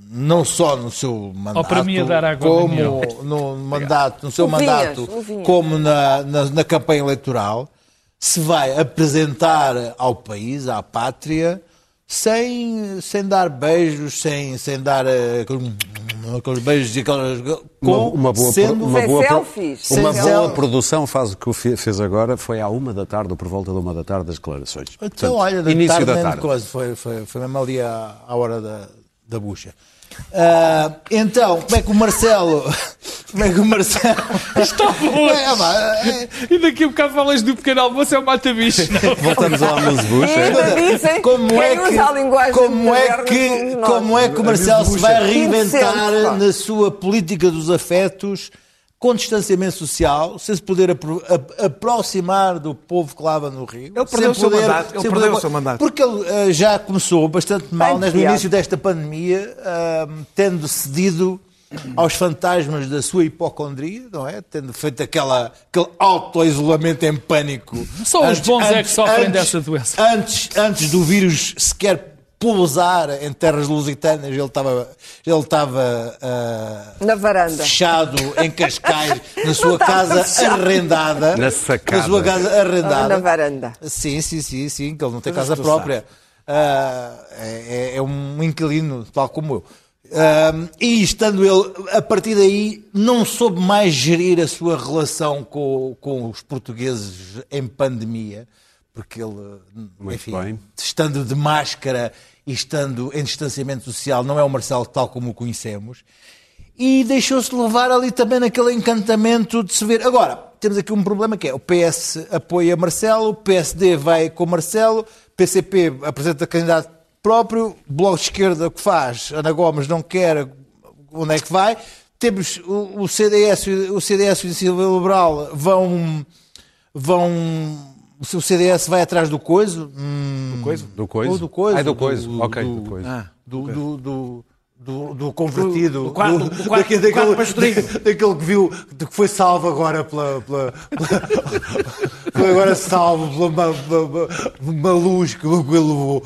não só no seu mandato, para mim a dar água ao como no mandato, no seu Luvinhas, mandato, luvinhas. como na, na, na campanha eleitoral, se vai apresentar ao país, à pátria, sem, sem dar beijos, sem, sem dar eh, aqueles, beijos e aquelas. Uma, com- uma boa, sendo, uma boa, selfies. uma boa produção faz o que o fe- fez agora, foi à uma da tarde, ou por volta da uma da tarde, das declarações. Então, Portanto, olha, início tarde, da tarde. coisa, foi, foi, foi mesmo ali à, à hora da, da bucha. Ah, então, como é que o Marcelo. Como é que o Marcelo. Está bom. É, pá, é- E daqui a bocado falas do pequeno almoço, é o mata-bicho. Voltamos ao Almoço Bush, E é? como quem é que, como é que, como é que o Marcelo se vai reinventar na sua política dos afetos com distanciamento social, sem se poder apro- a- aproximar do povo que lava no Rio? Ele perdeu sem o seu poder- mandato, ele sem perdeu poder- o seu mandato. Porque ele eh, já começou bastante mal né, no início desta pandemia, ah, tendo cedido aos fantasmas da sua hipocondria, não é? Tendo feito aquela, aquele auto-isolamento em pânico. Só os bons é que sofrem dessa doença. Antes, antes do vírus sequer pousar em terras lusitanas, ele estava, ele estava ah, Na varanda. fechado em Cascais, na sua casa fechado. arrendada. Na sacada. Na sua casa arrendada. Na varanda. Sim, sim, sim, sim, que ele não tem casa própria. Ah, é, é- um inquilino, tal como eu. Ah, e estando ele, a partir daí, não soube mais gerir a sua relação com, com os portugueses em pandemia, porque ele, Muito enfim, bem. estando de máscara e estando em distanciamento social, não é o Marcelo tal como o conhecemos, e deixou-se levar ali também naquele encantamento de se ver. Agora, temos aqui um problema que é o PS apoia Marcelo, o PSD vai com Marcelo, PCP apresenta candidato próprio, Bloco de Esquerda o que faz, Ana Gomes não quer, onde é que vai? Temos o, o CDS, e- o CDS e o Iniciativa Liberal vão, vão, o CDS vai atrás do coiso, hum, Do coisa? Do coiso? ou do coiso, Ah, é do coiso. ok, do- do coiso. Ah, do, do, do, do, do convertido, Do- do quarto- do daquele, do quarto daquele, pastorinho. daquele que viu, de que foi salvo agora pela, pela, pela- foi agora salvo pela uma, uma- uma luz que ele levou.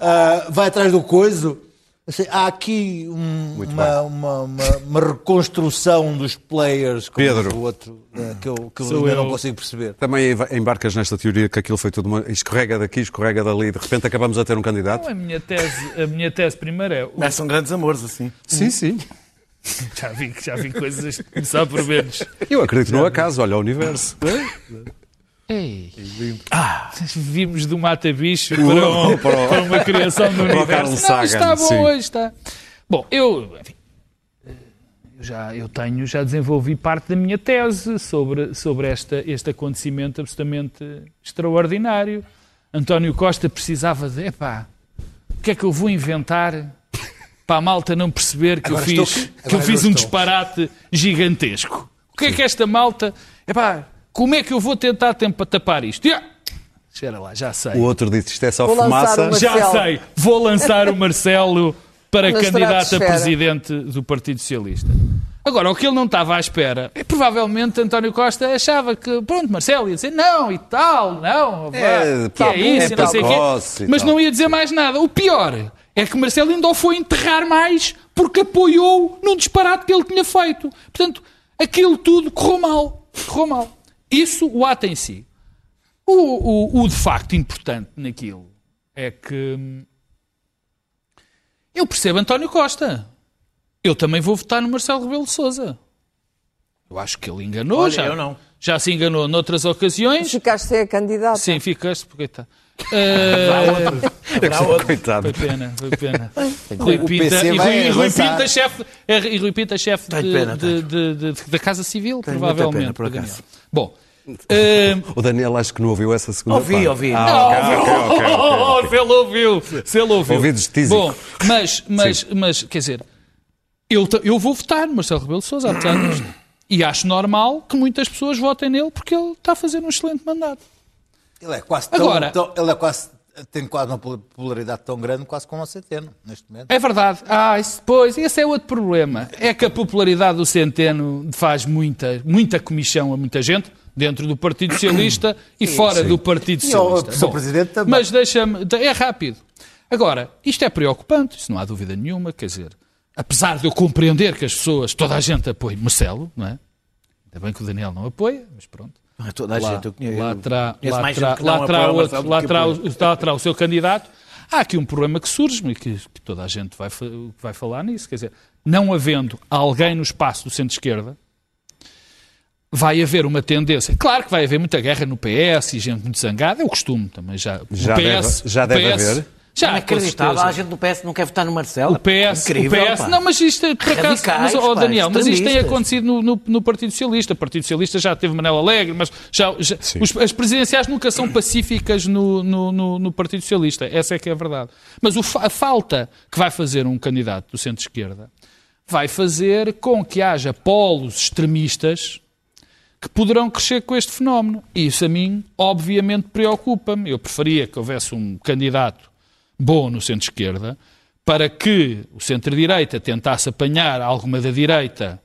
Ah, vai atrás do coiso. Assim, há aqui um- uma, uma, uma, uma reconstrução dos players como Pedro. o outro eh, que eu, que eu Sou ainda eu. não consigo perceber. Também embarcas nesta teoria que aquilo foi tudo uma escorrega daqui, escorrega dali, de repente acabamos a ter um candidato? A minha tese, a minha tese primeiro é. o- Começam grandes amores assim. Sim, sim. Já vi, já vi coisas começar por menos. Eu acredito no acaso, olha o universo. Ei. Ah, vimos do mata-bicho para, um- para uma criação do universo. Não, Sagan, está bom sim. hoje, está. Bom, eu, enfim, eu já, eu tenho, já desenvolvi parte da minha tese sobre, sobre esta, este acontecimento absolutamente extraordinário. António Costa precisava de, epá, o que é que eu vou inventar para a malta não perceber que Agora eu estou- fiz, que agora eu fiz um estou. disparate gigantesco? O que é que esta malta, epá, como é que eu vou tentar tempo para tapar isto? Yeah. Espera lá, já sei. O outro disse isto é só Vou fumaça. uma- Já sei, vou lançar o Marcelo para Na candidato a presidente do Partido Socialista. Agora, o que ele não estava à espera, é provavelmente António Costa achava que, pronto, Marcelo ia dizer não e tal, não, É, que é isso, e não sei o quê. e Mas tal. não ia dizer mais nada. O pior é que Marcelo ainda o foi enterrar mais porque apoiou num disparate que ele tinha feito. Portanto, aquilo tudo correu mal. Correu mal. Isso, o ato em si. O, o, o de facto importante naquilo é que hum, eu percebo António Costa. Eu também vou votar no Marcelo Rebelo de Sousa. Eu acho que ele enganou Olha, já. eu não. Já se enganou noutras ocasiões. Ficaste a candidata. Sim, ficaste, porque está. Uh, Haverá outro. Coitado. foi pena, foi pena. Rui O Pinta, e Rui, Rui. Pinta, chefe, é, e Rui Pinta, chefe de- pena, de- de- de- da Casa Civil, Tenho provavelmente. pena, por acaso. Bom, uh, O Daniel acho que não ouviu essa segunda Ouvi, parte. ouvi. Ah, ok, ok, ok, ok. Oh, se ele ouviu, se ele ouviu. Ouvidos tísicos. Bom, mas, mas, mas, quer dizer, eu, eu vou votar no Marcelo Rebelo de Sousa, apesar disto. E acho normal que muitas pessoas votem nele porque ele está a fazer um excelente mandato. Ele é quase tão, Agora- tão- ele é quase, tem quase uma popularidade tão grande, quase como o Centeno, neste momento. É verdade. Ah, isso, pois, esse é outro problema. É que a popularidade do Centeno faz muita, muita comichão a muita gente, dentro do Partido Socialista e fora do Partido E ao Socialista. Sr. Presidente também. Mas deixa-me. É rápido. Agora, isto é preocupante, isso não há dúvida nenhuma, quer dizer, apesar de eu compreender que as pessoas, toda a gente apoia Marcelo, não é? Ainda bem que o Daniel não apoia, mas pronto. Não é toda a Lá, gente, eu conheço. lá terá, lá gente que lá terá o outro, lá terá, apoia. o- lá terá o seu candidato. Há aqui um problema que surge e que, que toda a gente vai, vai falar nisso. Quer dizer, não havendo alguém no espaço do centro-esquerda, vai haver uma tendência. Claro que vai haver muita guerra no PS e gente muito zangada, é o costume também. Já, o Já PS, deve- já o deve PS haver. Já, Inacreditável, certeza. a gente do PS não quer votar no Marcelo. O PS, Incrível, o PS pá. não, mas isto é, por acaso, Radicais, mas, oh, pá, Daniel, mas isto tem acontecido no, no- no Partido Socialista. O Partido Socialista já teve Manela Alegre, mas já, já- os- as presidenciais nunca são pacíficas no, no- no- no Partido Socialista. Essa é que é a verdade. Mas o a falta que vai fazer um candidato do centro-esquerda vai fazer com que haja polos extremistas que poderão crescer com este fenómeno. E isso a mim, obviamente, preocupa-me. Eu preferia que houvesse um candidato bom no centro-esquerda para que o centro-direita tentasse apanhar alguma da direita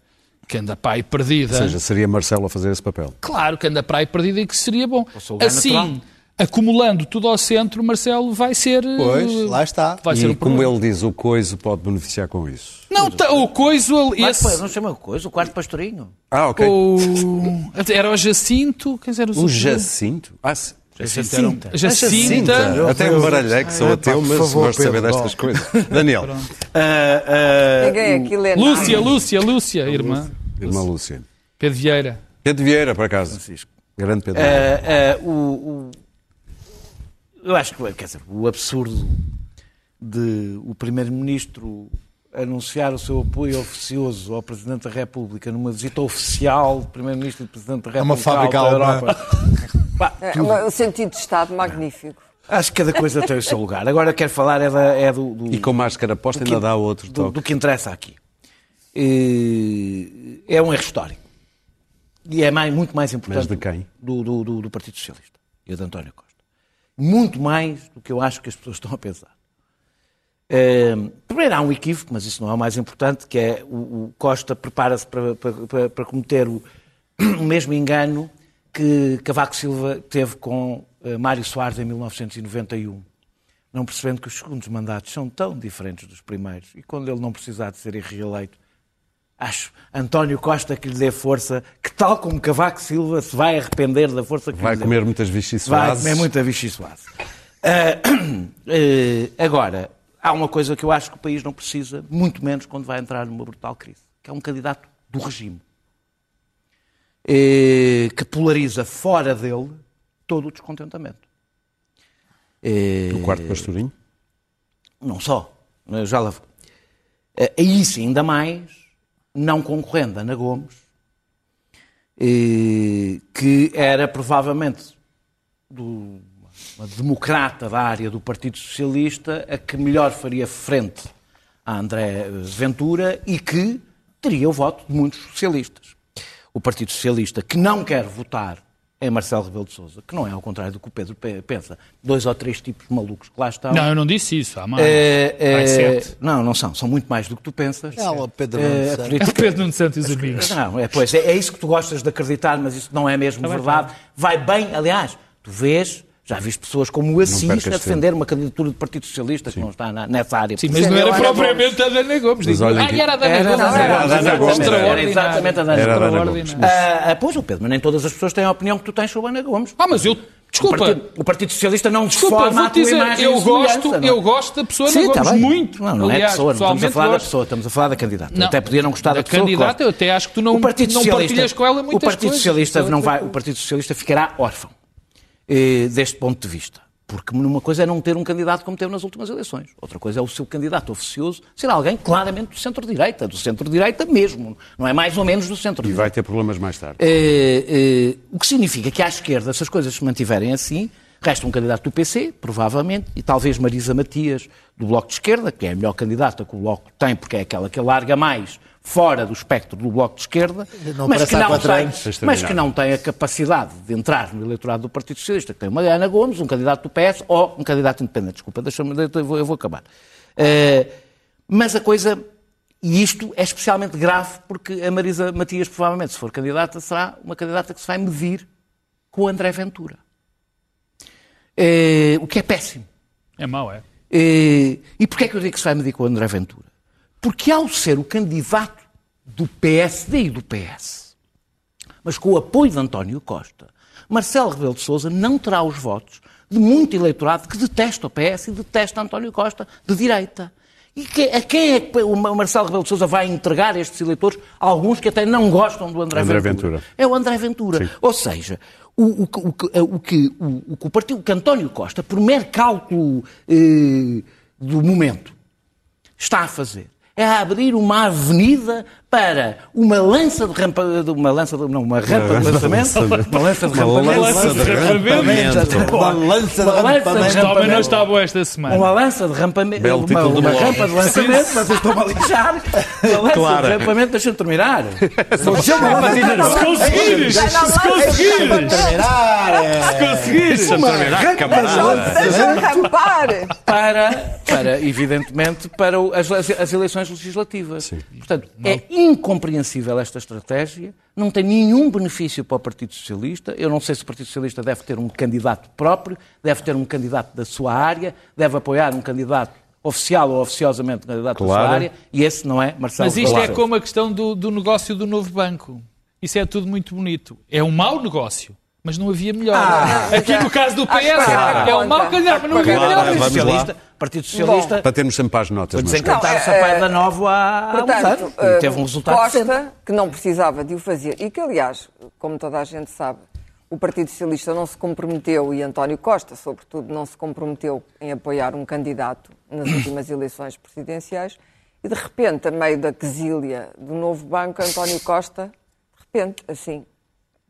que anda para aí perdida. Ou seja, seria Marcelo a fazer esse papel. Claro que anda para aí perdida e que seria bom. Assim, natural. acumulando tudo ao centro, Marcelo vai ser... eh, Pois, lá está. Vai ser E um como problema. ele diz, o coiso pode beneficiar com isso. Não, tá- o coiso... ali- Mas, Esse, não chama coisa, o quarto pastorinho. Ah, ok. o, era o Jacinto... Quer dizer, O Jacinto? Ah, sim. Jacinta. Jacinta... Até me baralhei que sou Ah, ateu, mas favor, gosto de saber destas coisas. Daniel, lê nada. Lúcia, Lúcia, Lúcia, irmã. irmã Lúcia. Pedro Vieira. Pedro Vieira, por acaso. Grande Pedro Ah, Vieira. ah, o, o- eu acho que, quer dizer, o absurdo de o Primeiro-Ministro anunciar o seu apoio oficioso ao Presidente da República numa visita oficial do Primeiro-Ministro e Presidente da É uma República fábrica à. Europa. Pá, É, o sentido de Estado magnífico. Acho que cada coisa tem o seu lugar. Agora quero falar é, da- é do, do- E com máscara posta ainda que- dá outro do, toque. do que interessa aqui. Eh, É um erro histórico. E é mais- muito mais importante Mas de quem? Do, do- do- do Partido Socialista e de António Costa. Muito mais do que eu acho que as pessoas estão a pensar. Eh, primeiro há um equívoco, mas isso não é o mais importante, que é o, o Costa prepara-se para, para- para- para cometer o, o mesmo engano que Cavaco Silva teve com eh, Mário Soares em 1991 não percebendo que os segundos mandatos são tão diferentes dos primeiros e quando ele não precisar de ser reeleito, acho António Costa que lhe dê força, que tal como Cavaco Silva se vai arrepender da força que Vai lhe deu. comer muitas Vai vichiçoases. comer muita vichiçoase. Ah, eh, agora, há uma coisa que eu acho que o país não precisa, muito menos quando vai entrar numa brutal crise, que é um candidato do regime, eh, que polariza fora dele todo o descontentamento. Eh, O quarto pastorinho? não só, já lá vou. Eh, Aí sim, ainda mais, não concorrendo a Ana Gomes, eh, que era provavelmente do- uma democrata da área do Partido Socialista, a que melhor faria frente a André Ventura e que teria o voto de muitos socialistas. O Partido Socialista, que não quer votar em Marcelo Rebelo de Sousa, que não é ao contrário do que o Pedro pe- pensa, dois ou três tipos malucos que lá estão. Não, eu não disse isso. Há mais. É, é, Há sete. não, não são. São muito mais do que tu pensas. É o Pedro É, Nuno a Santos. É o política- Pedro Nuno Santos e os amigos. Não, é, pois, é, é isso que tu gostas de acreditar, mas isso não é mesmo Tá bem, verdade. Vai bem, aliás, tu vês, já viste pessoas como o Assis a defender uma candidatura do Partido Socialista que não está na- nessa área. Sim, mas não era propriamente a Dana Gomes. Mas digo. olha Ah, era a Dana Era Gomes. a Dana era Gomes, era a Dana Gomes, era exatamente a Dana Dana. Gomes. Ah, pois, o Pedro, mas nem todas as pessoas têm a opinião que tu tens sobre a Ana Gomes. Ah, mas eu... O Desculpa. Partido, o Partido Socialista não Desculpa, deforma a tua dizer, imagem eu gosto, não é? eu gosto da pessoa Sim, está Gomes, muito. Não, não é Aliás, pessoa, não estamos a falar da gosto. pessoa, estamos a falar da candidata. Não, Até podia não gostar da, da pessoa. candidata, claro. eu até acho que tu não- o Partido não Socialista- partilhas com ela muitas o Partido coisas. Socialista é não vai, o Partido Socialista ficará órfão eh, deste ponto de vista. Porque numa coisa é não ter um candidato como teve nas últimas eleições. Outra coisa é o seu candidato oficioso ser alguém claramente do centro-direita, do centro-direita mesmo. Não é mais ou menos do E centro-direita. vai ter problemas mais tarde. Eh, eh, o que significa que à esquerda, se as coisas se mantiverem assim, Resta um candidato do PC, provavelmente, e talvez Marisa Matias, do Bloco de Esquerda, que é a melhor candidata que o Bloco tem, porque é aquela que larga mais fora do espectro do Bloco de Esquerda, Não mas, que não, tem, anos. mas que não tem a capacidade de entrar no eleitorado do Partido Socialista, que tem uma Ana Gomes, um candidato do PS ou um candidato independente. Desculpa, deixa-me, eu vou, eu vou acabar. Eh, mas a coisa, e isto é especialmente grave, porque a Marisa Matias, provavelmente, se for candidata, será uma candidata que se vai medir com o André Ventura. Eh, o que é péssimo. É mau, é? Eh, E porquê é que eu digo que se vai medir com o André Ventura? Porque ao ser o candidato do PSD e do PS, mas com o apoio de António Costa, Marcelo Rebelo de Sousa não terá os votos de muito eleitorado que detesta o PS e detesta António Costa de direita. E que- a quem é que o Marcelo Rebelo de Sousa vai entregar estes eleitores? Alguns que até não gostam do André, André Ventura. Ventura. É o André Ventura. Ou seja, o, o que- o, o que o, o partido, que António Costa, por mero cálculo eh, do momento, está a fazer é abrir uma avenida para uma lança de rampa, de uma lança de, não, uma rampa de lançamento, uma lança de Uma rampamento, lança de rampamento. Uma lança de Uma rampamento. Homem não está boa esta semana. uma lança de rampamento, Belo uma, uma rampa de lançamento, vocês estão a lixar. Uma lança Claro. de rampamento, deixa-me terminar. Se conseguires! Já não Se conseguires! Terminar, é. Se conseguires! Deixa-me rampar. para, para evidentemente, para as- as eleições legislativas. Portanto, é incompreensível esta estratégia, não tem nenhum benefício para o Partido Socialista. Eu não sei se o Partido Socialista deve ter um candidato próprio, deve ter um candidato da sua área, deve apoiar um candidato oficial ou oficiosamente um candidato da Claro. sua área, e esse não é Marcelo Mas isto Rebelo é como a questão do, do negócio do novo banco. Isso é tudo muito bonito. É um mau negócio, mas não havia melhor. Aqui no caso do PS é um mau candidato, mas não havia Claro, melhor. Socialista, Partido Socialista Para termos sempre as notas. foi mas- desencantar Não, o Sampaio é, da Novo há, uns Portanto, anos. eh, E teve um resultado. Costa, que não precisava de o fazer, e que, aliás, como toda a gente sabe, o Partido Socialista não se comprometeu, e António Costa, sobretudo, não se comprometeu em apoiar um candidato nas últimas eleições presidenciais, e de repente, a meio da quesilha do novo banco, António Costa, de repente, assim,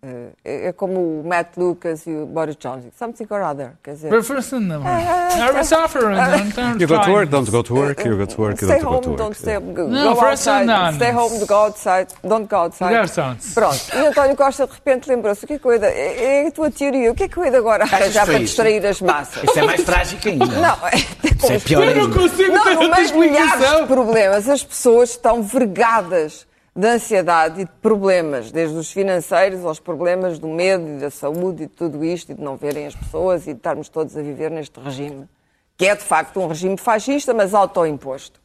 é é como o Matt Lucas e o Boris Johnson, something or other, quer dizer... Preference number. I suffer and don't You go to work, don't go to work, you go to work, you Stay don't go home, to work. don't stay, go, Não, go first outside. não, não. Stay home, go outside, don't go outside. There sounds. Pronto. E António Costa de repente lembrou-se, o que é que eu é, é a tua teoria, o que é que eu de agora arranjar foi para distrair as massas? Isso é mais trágico ainda. Não, é, Isso é pior Eu não ainda. consigo não, ter outra meio de milhares de explicação. problemas, as pessoas estão vergadas de ansiedade e de problemas, desde os financeiros aos problemas do medo e da saúde e de tudo isto, e de não verem as pessoas e de estarmos todos a viver neste regime, que é de facto um regime fascista, mas autoimposto.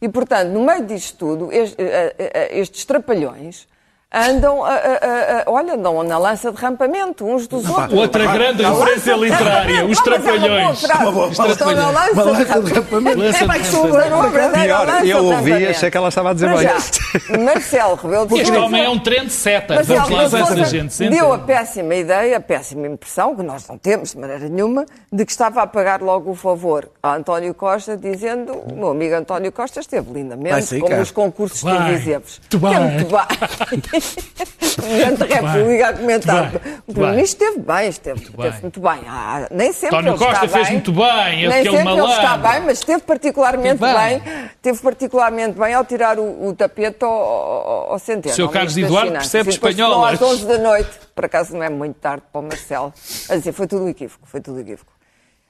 E, portanto, no meio disto tudo, es- eh, eh, eh, estes trapalhões andam, a, a- a- olha, andam na lança de rampamento uns dos outros. Outra grande referência literária, os trapalhões. Estão na lança de rampamento. É, que Pior, lança eu ouvi, achei que ela estava a dizer bem. Marcelo Rebelo de Este homem é um Vamos lá ver de se a Sousa gente se deu a péssima ideia, a péssima impressão, que nós não temos de maneira nenhuma, de que estava a pagar logo o favor a António Costa, dizendo o meu amigo António Costa esteve lindamente, como nos concursos Bem, televisivos. muito bem. Muito bem. Presidente da República a comentar. Muito bem, O muito Primeiro-Ministro esteve bem, esteve bem. esteve muito bem. Ah, nem sempre António ele Costa está fez bem. muito bem, Nem aquele sempre ele está malandro. bem, mas esteve particularmente Muito bem. bem. Esteve particularmente bem ao tirar o, o tapete ao, ao, ao Centeno. Seu Carlos Eduardo percebe espanhol, às acho. 11 da noite, por acaso não é muito tarde para o Marcelo, a dizer foi tudo equívoco, foi tudo equívoco.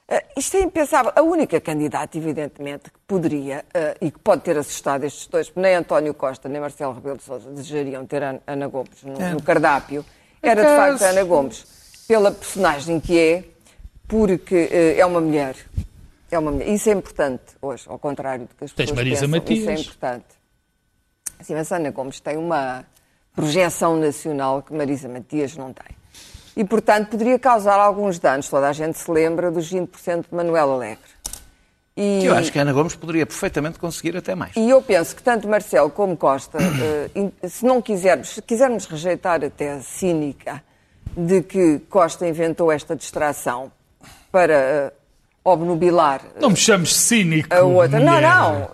Ah, isto é impensável. A única candidata, evidentemente, que poderia ah, e que pode ter assustado estes dois, porque nem António Costa nem Marcelo Rebelo de Sousa desejariam ter Ana- Ana Gomes no, no cardápio, era de facto a Ana Gomes, pela personagem que é, porque eh, é uma mulher. É uma mulher. Isso é importante hoje, ao contrário do que as Tens pessoas Marisa pensam. Isso é Matias. importante. Sim, mas a Ana Gomes tem uma projeção nacional que Marisa Matias não tem. E, portanto, poderia causar alguns danos. Toda a gente se lembra dos 20% de Manuel Alegre. E, Eu acho que a Ana Gomes poderia perfeitamente conseguir até mais. e eu penso que tanto Marcelo como Costa, eh, se não quisermos, se quisermos rejeitar a tese cínica de que Costa inventou esta distração para eh, obnubilar Não me chames cínico. a outra. Não, não.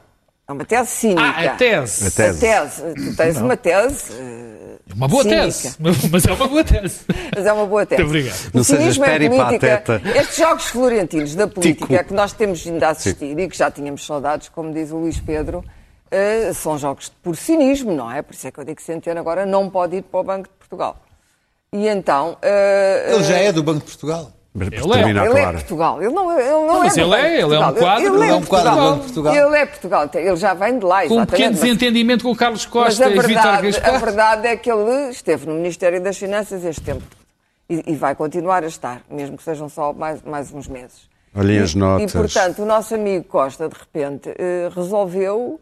É uma tese cínica. Ah, a tese. A tese. A tese. Tu tens uma tese. eh, Uma boa cínica. tese. Mas é uma boa tese. Mas é uma boa tese. Muito obrigado. O Não sejas cinismo é política. peripateta. Estes jogos florentinos da política Tico. que nós temos vindo a assistir e que já tínhamos saudades, como diz o Luís Pedro, eh, são jogos de puro cinismo, não é? Por isso é que eu digo que Centeno agora não pode ir para o Banco de Portugal. E então. eh, Ele já é do Banco de Portugal. Mas Ele é. Ele é claro. Portugal. Ele não, ele não mas é do ele é, ele é um Portugal. quadro, Ele ele é um quadro do Banco de Portugal. Ele é Portugal. Ele já vem de lá, Com um pequeno mas- desentendimento com o Carlos Mas Costa a e Vítor verdade, a Gaspar. verdade é que ele esteve no Ministério das Finanças este tempo. E, e vai continuar a estar, mesmo que sejam só mais, mais uns meses. Olhem E- as notas. E, portanto, o nosso amigo Costa, de repente, eh, resolveu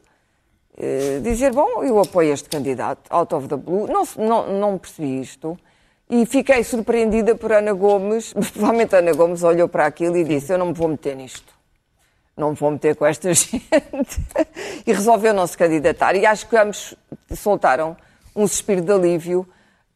eh, dizer, bom, eu apoio este candidato, out of the blue. Não, não, não percebi isto. E fiquei surpreendida por Ana Gomes. Provavelmente Ana Gomes olhou para aquilo e disse, eu não me vou meter nisto não me vou meter com esta gente. e resolveu não se candidatar. E acho que ambos soltaram um suspiro de alívio,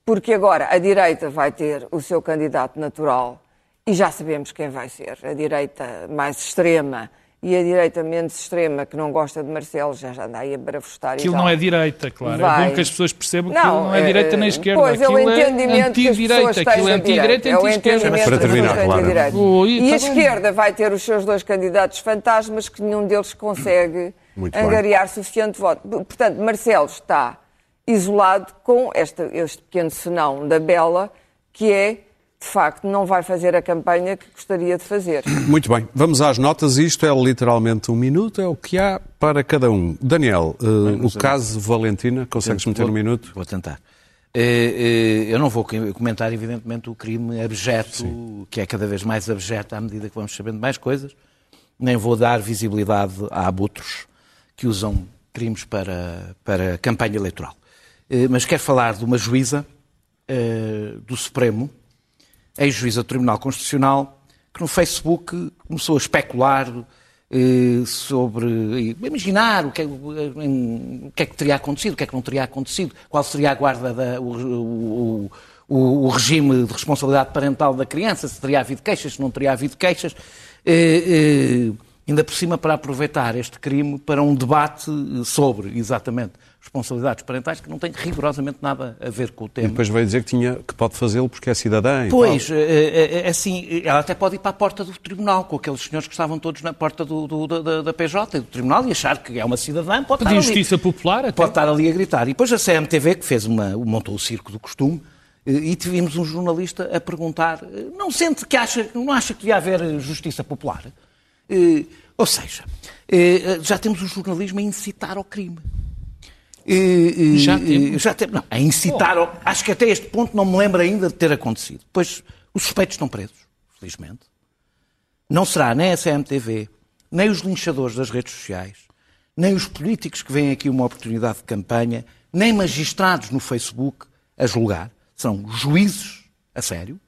porque agora a direita vai ter o seu candidato natural e já sabemos quem vai ser. A direita mais extrema e a direita menos extrema, que não gosta de Marcelo, já já anda aí a barafustar. e Aquilo não é direita, claro. É Vai. bom que as pessoas percebam que aquilo não é eh, direita nem esquerda. Pois, é o aquilo é entendimento que as anti-direita. Aquilo é anti-direita e É o anti-esquerda. entendimento Para terminar, claro. direita. Ui, E tá a bem. esquerda vai ter os seus dois candidatos fantasmas que nenhum deles consegue Muito bem. angariar suficiente voto. Portanto, Marcelo está isolado com esta- este pequeno senão da Bela, que é, de facto, não vai fazer a campanha que gostaria de fazer. Muito bem, vamos às notas. Isto é literalmente um minuto, é o que há para cada um. Daniel, eh, o caso Valentina, consegues meter um minuto? Vou tentar. Eh, eh, Eu não vou comentar, evidentemente, o crime abjeto, que é cada vez mais abjeto à medida que vamos sabendo mais coisas. Nem vou dar visibilidade a abutres que usam crimes para, para campanha eleitoral. Mas quero falar de uma juíza do Supremo, ex-juíza do Tribunal Constitucional, que no Facebook começou a especular eh, sobre. imaginar o que, é, o que é que teria acontecido, o que é que não teria acontecido, qual seria a guarda, da, o, o- o- regime de responsabilidade parental da criança, se teria havido queixas, se não teria havido queixas. Eh, eh, ainda por cima, para aproveitar este crime para um debate sobre, exatamente, responsabilidades parentais, que não tem rigorosamente nada a ver com o E tema. depois veio dizer que, tinha, que pode fazê-lo porque é cidadã. e Pois, tal. é, é, é assim, ela até pode ir para a porta do tribunal, com aqueles senhores que estavam todos na porta do, do- da- da, PJ e do tribunal e achar que é uma cidadã, pode Pedir estar ali, justiça popular até. pode estar ali a gritar. E depois a CMTV, que fez uma, montou o circo do costume, eh, e tivemos um jornalista a perguntar, eh, não sente que acha, não acha que devia haver eh, justiça popular? Eh, Ou seja, eh, já temos o jornalismo a incitar ao crime. Eh, Já temos? já temos. Não, a incitar. ao- Acho que até este ponto não me lembro ainda de ter acontecido. Pois os suspeitos estão presos, felizmente. Não será nem a CMTV, nem os linchadores das redes sociais, nem os políticos que veem aqui uma oportunidade de campanha, nem magistrados no Facebook a julgar. São juízes, a sério,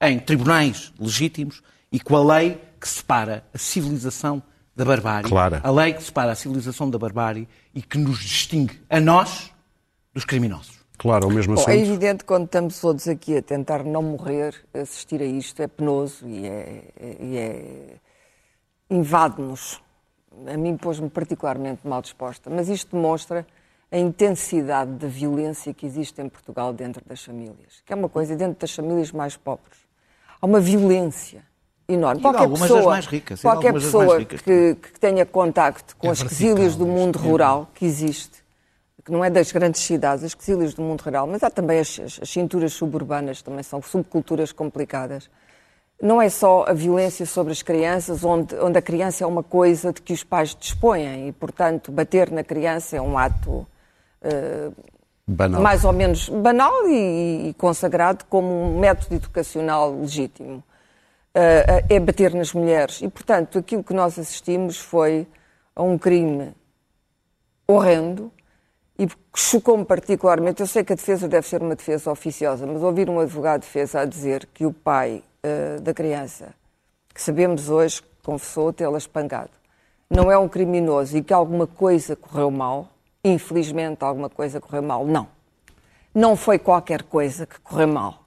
em tribunais legítimos e com a lei que separa a civilização da barbárie. Clara. A lei que separa a civilização da barbárie e que nos distingue, a nós, dos criminosos. Claro, o mesmo Bom, assunto. é evidente que quando estamos todos aqui a tentar não morrer, assistir a isto é penoso e é, e é- invade-nos. A mim pôs-me particularmente mal disposta, mas isto demonstra a intensidade da violência que existe em Portugal dentro das famílias, que é uma coisa dentro das famílias mais pobres. Há uma violência enorme. E das mais ricas, qualquer algumas das mais pessoa ricas que, que tenha contacto com É as quesilhas do vertical, mundo é. rural que existe, que não é das grandes cidades, as quesilhas do mundo rural, mas há também as, as- as cinturas suburbanas, também são subculturas complicadas. Não é só a violência sobre as crianças, onde, onde a criança é uma coisa de que os pais dispõem e, portanto, bater na criança é um ato Banal. mais ou menos banal e, e consagrado como um método educacional legítimo. Uh, é bater nas mulheres. E, portanto, aquilo que nós assistimos foi a um crime horrendo e chocou-me particularmente. Eu sei que a defesa deve ser uma defesa oficiosa, mas ouvir um advogado de defesa a dizer que o pai uh, da criança, que sabemos hoje, confessou tê-la espancado, não é um criminoso e que alguma coisa correu mal, infelizmente alguma coisa correu mal, não. Não foi qualquer coisa que correu mal.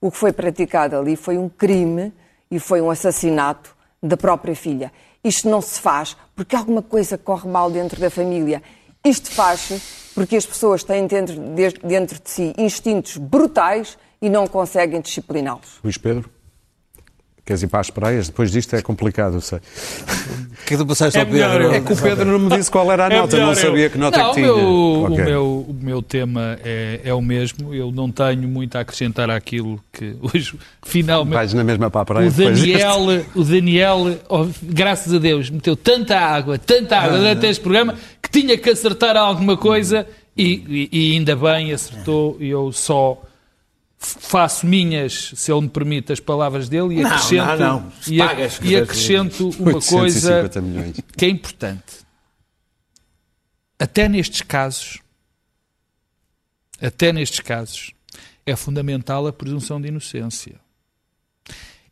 O que foi praticado ali foi um crime e foi um assassinato da própria filha. Isto não se faz porque alguma coisa corre mal dentro da família. Isto faz-se porque as pessoas têm dentro de, dentro de si instintos brutais e não conseguem discipliná-los. Luís Pedro? Queres ir para as praias? Depois disto é complicado, eu sei. Que tu passaste É ao Pedro? eu- É que o Pedro não me disse qual era a É nota, não eu- sabia que nota não, é que tinha. O meu, Ok. o meu, o meu tema é, é o mesmo. Eu não tenho muito a acrescentar àquilo que hoje, finalmente, Vais na mesma para a praia o? Daniel, o Daniel oh, graças a Deus, meteu tanta água, tanta água durante este programa que tinha que acertar alguma coisa e, e- e ainda bem acertou. E eu só faço minhas, se ele me permite, as palavras dele e Não, acrescento, não, não. E, pagas, e acrescento uma coisa 850 milhões. que é importante. Até nestes casos, até nestes casos, é fundamental a presunção de inocência.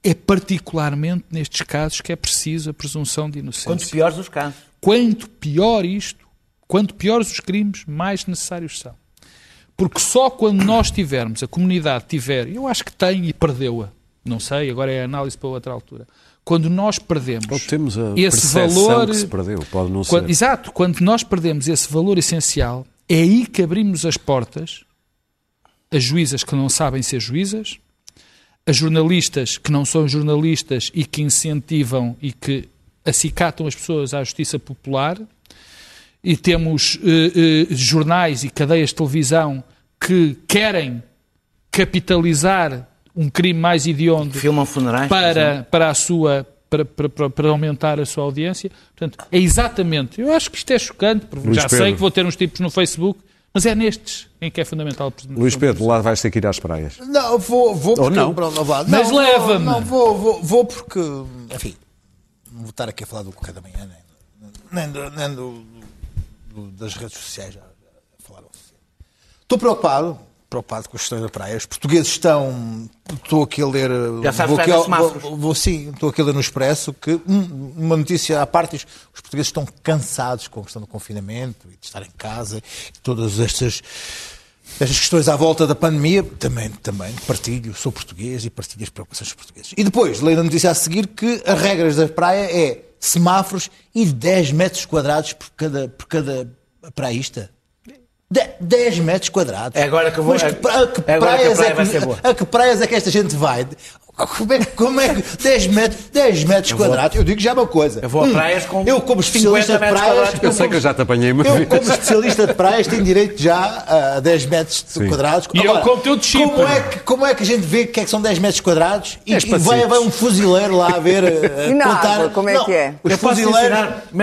É particularmente nestes casos que é preciso a presunção de inocência. Quanto piores os casos. Quanto pior isto, quanto piores os crimes, mais necessários são. Porque só quando nós tivermos, a comunidade tiver, eu acho que tem e perdeu-a, não sei, agora é análise para outra altura. Quando nós perdemos Ou temos a esse valor. que se perdeu, pode não Quando- ser. exato, quando nós perdemos esse valor essencial, é aí que abrimos as portas a juízas que não sabem ser juízas, a jornalistas que não são jornalistas e que incentivam e que acicatam as pessoas à justiça popular, e temos eh, eh, jornais e cadeias de televisão que querem capitalizar um crime mais hediondo Filmam funerais. para, para a sua para, para, para- para aumentar a sua audiência. Portanto, é exatamente. Eu acho que isto é chocante, porque Luís já Pedro. sei que vou ter uns tipos no Facebook, mas é nestes em que é fundamental. Luís Pedro, lá vais ter que ir às praias. Não, vou, vou porque... não. pronto, não vá. Mas Não, vou- leva-me. Não, vou, vou, vou porque... Enfim, não vou estar aqui a falar do Correio da Manhã, nem, nem, do- nem do, do- das redes sociais, já, já falaram. Estou preocupado, preocupado com as questões da praia. Os portugueses estão... Estou aqui a ler... Já sabes vou, aqui, vou, vou, sim, estou aqui a ler no Expresso que, hum, uma notícia à parte, diz, os portugueses estão cansados com a questão do confinamento e de estar em casa, e todas estas... Estas questões à volta da pandemia, também, também partilho, sou português e partilho as preocupações dos portugueses. E depois, leio a notícia a seguir que as regras da praia é semáforos e 10 metros quadrados por cada, por cada praísta. De- 10 metros quadrados. É agora que eu vou- Mas que, pra- a que é que a praia é a que praias é que esta gente vai? Como é, que- como é que 10 metros, 10 metros vou- quadrados? Eu digo já uma coisa. Eu vou a praias com eu como 50 especialista de praias, quadrados. Eu sei que eu já te apanhei uma eu, como especialista de praias, tenho direito já a 10 metros Sim. quadrados. E eu como teu de como é, que, como é que a gente vê que, é que são 10 metros quadrados e, É e vai, vai um fuzileiro lá a ver. a E na contar. água, como é que é? Os Eu fuzileiros.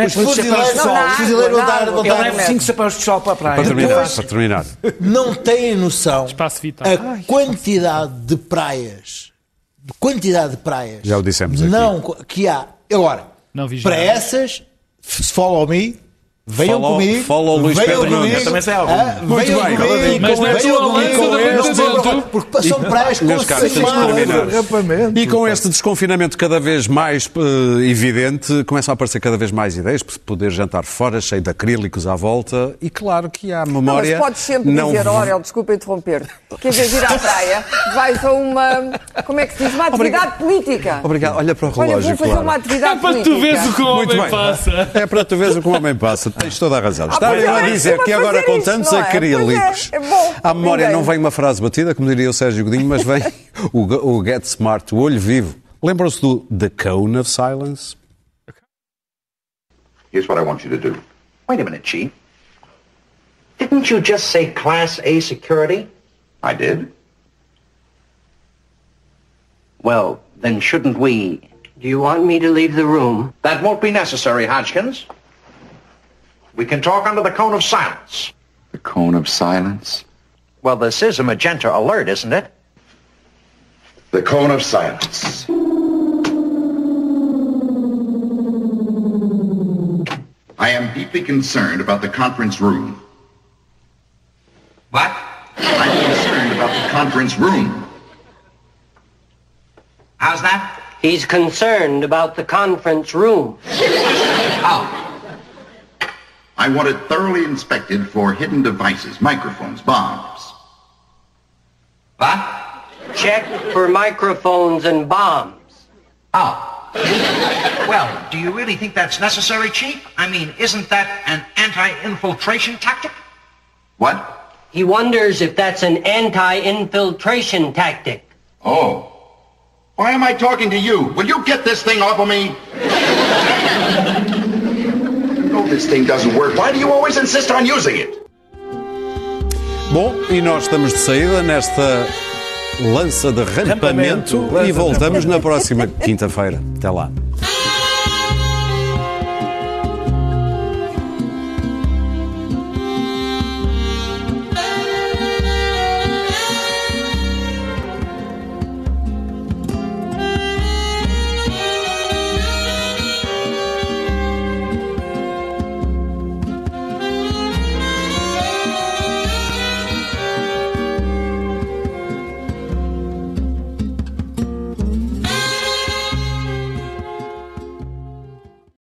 Os fuzileiros, os fuzileiros vão dar. Eu levo 5 chapéus de sol para a praia. Para terminar, Depois- para terminar. não têm noção Espaço vital. a quantidade de praias, de quantidade de praias Já o dissemos aqui. não, que há. Agora, para essas, follow me, venham Follow- comigo, follow Luís venham Pedro comigo, Nunes. Também sei alguma. ah, Muito venham bem. comigo, Mas não é venham comigo, venham Parlamento. comigo, porque são praias com semáforos. E com este desconfinamento cada vez mais eh, evidente, começam a aparecer cada vez mais ideias, para poder jantar fora, cheio de acrílicos à volta, e claro que há Não, memória. mas podes sempre não dizer, Orel, desculpa interromper, que em vez de ir à praia, vais a uma, como é que se diz, uma atividade política. Obrigado, olha para o Olha, relógio, vou fazer claro. uma É atividade para política. tu veres o que o homem passa. É para tu veres o que o homem passa. Tens toda a razão. Estava é, eu a é dizer para que agora com tantos é? acrílicos. É, é. À memória não vem uma frase batida, como diria o Sérgio Godinho, mas vem o, o Get Smart, o olho vivo. Lembram-se do The Cone of Silence? Here's what I want you to do. Wait a minute, Chief. Didn't you just say Class A security? I did. Well, then shouldn't we... Do you want me to leave the room? That won't be necessary, Hodgkins. We can talk under the cone of silence. The cone of silence. Well, this is a magenta alert, isn't it? The cone of silence. I am deeply concerned about the conference room. What? I'm concerned about the conference room. How's that? He's concerned about the conference room. Oh. I want it thoroughly inspected for hidden devices, microphones, bombs. What? Check for microphones and bombs. Oh. Well, do you really think that's necessary, Chief? I mean, isn't that an anti-infiltration tactic? What? He wonders if that's an anti-infiltration tactic. Oh. Why am I talking to you? Will you get this thing off of me? know this thing doesn't work. Why do you always insist on using it? Bom, e nós estamos de saída nesta lança de rampamento, Rampamento. e voltamos na próxima quinta-feira. Até lá.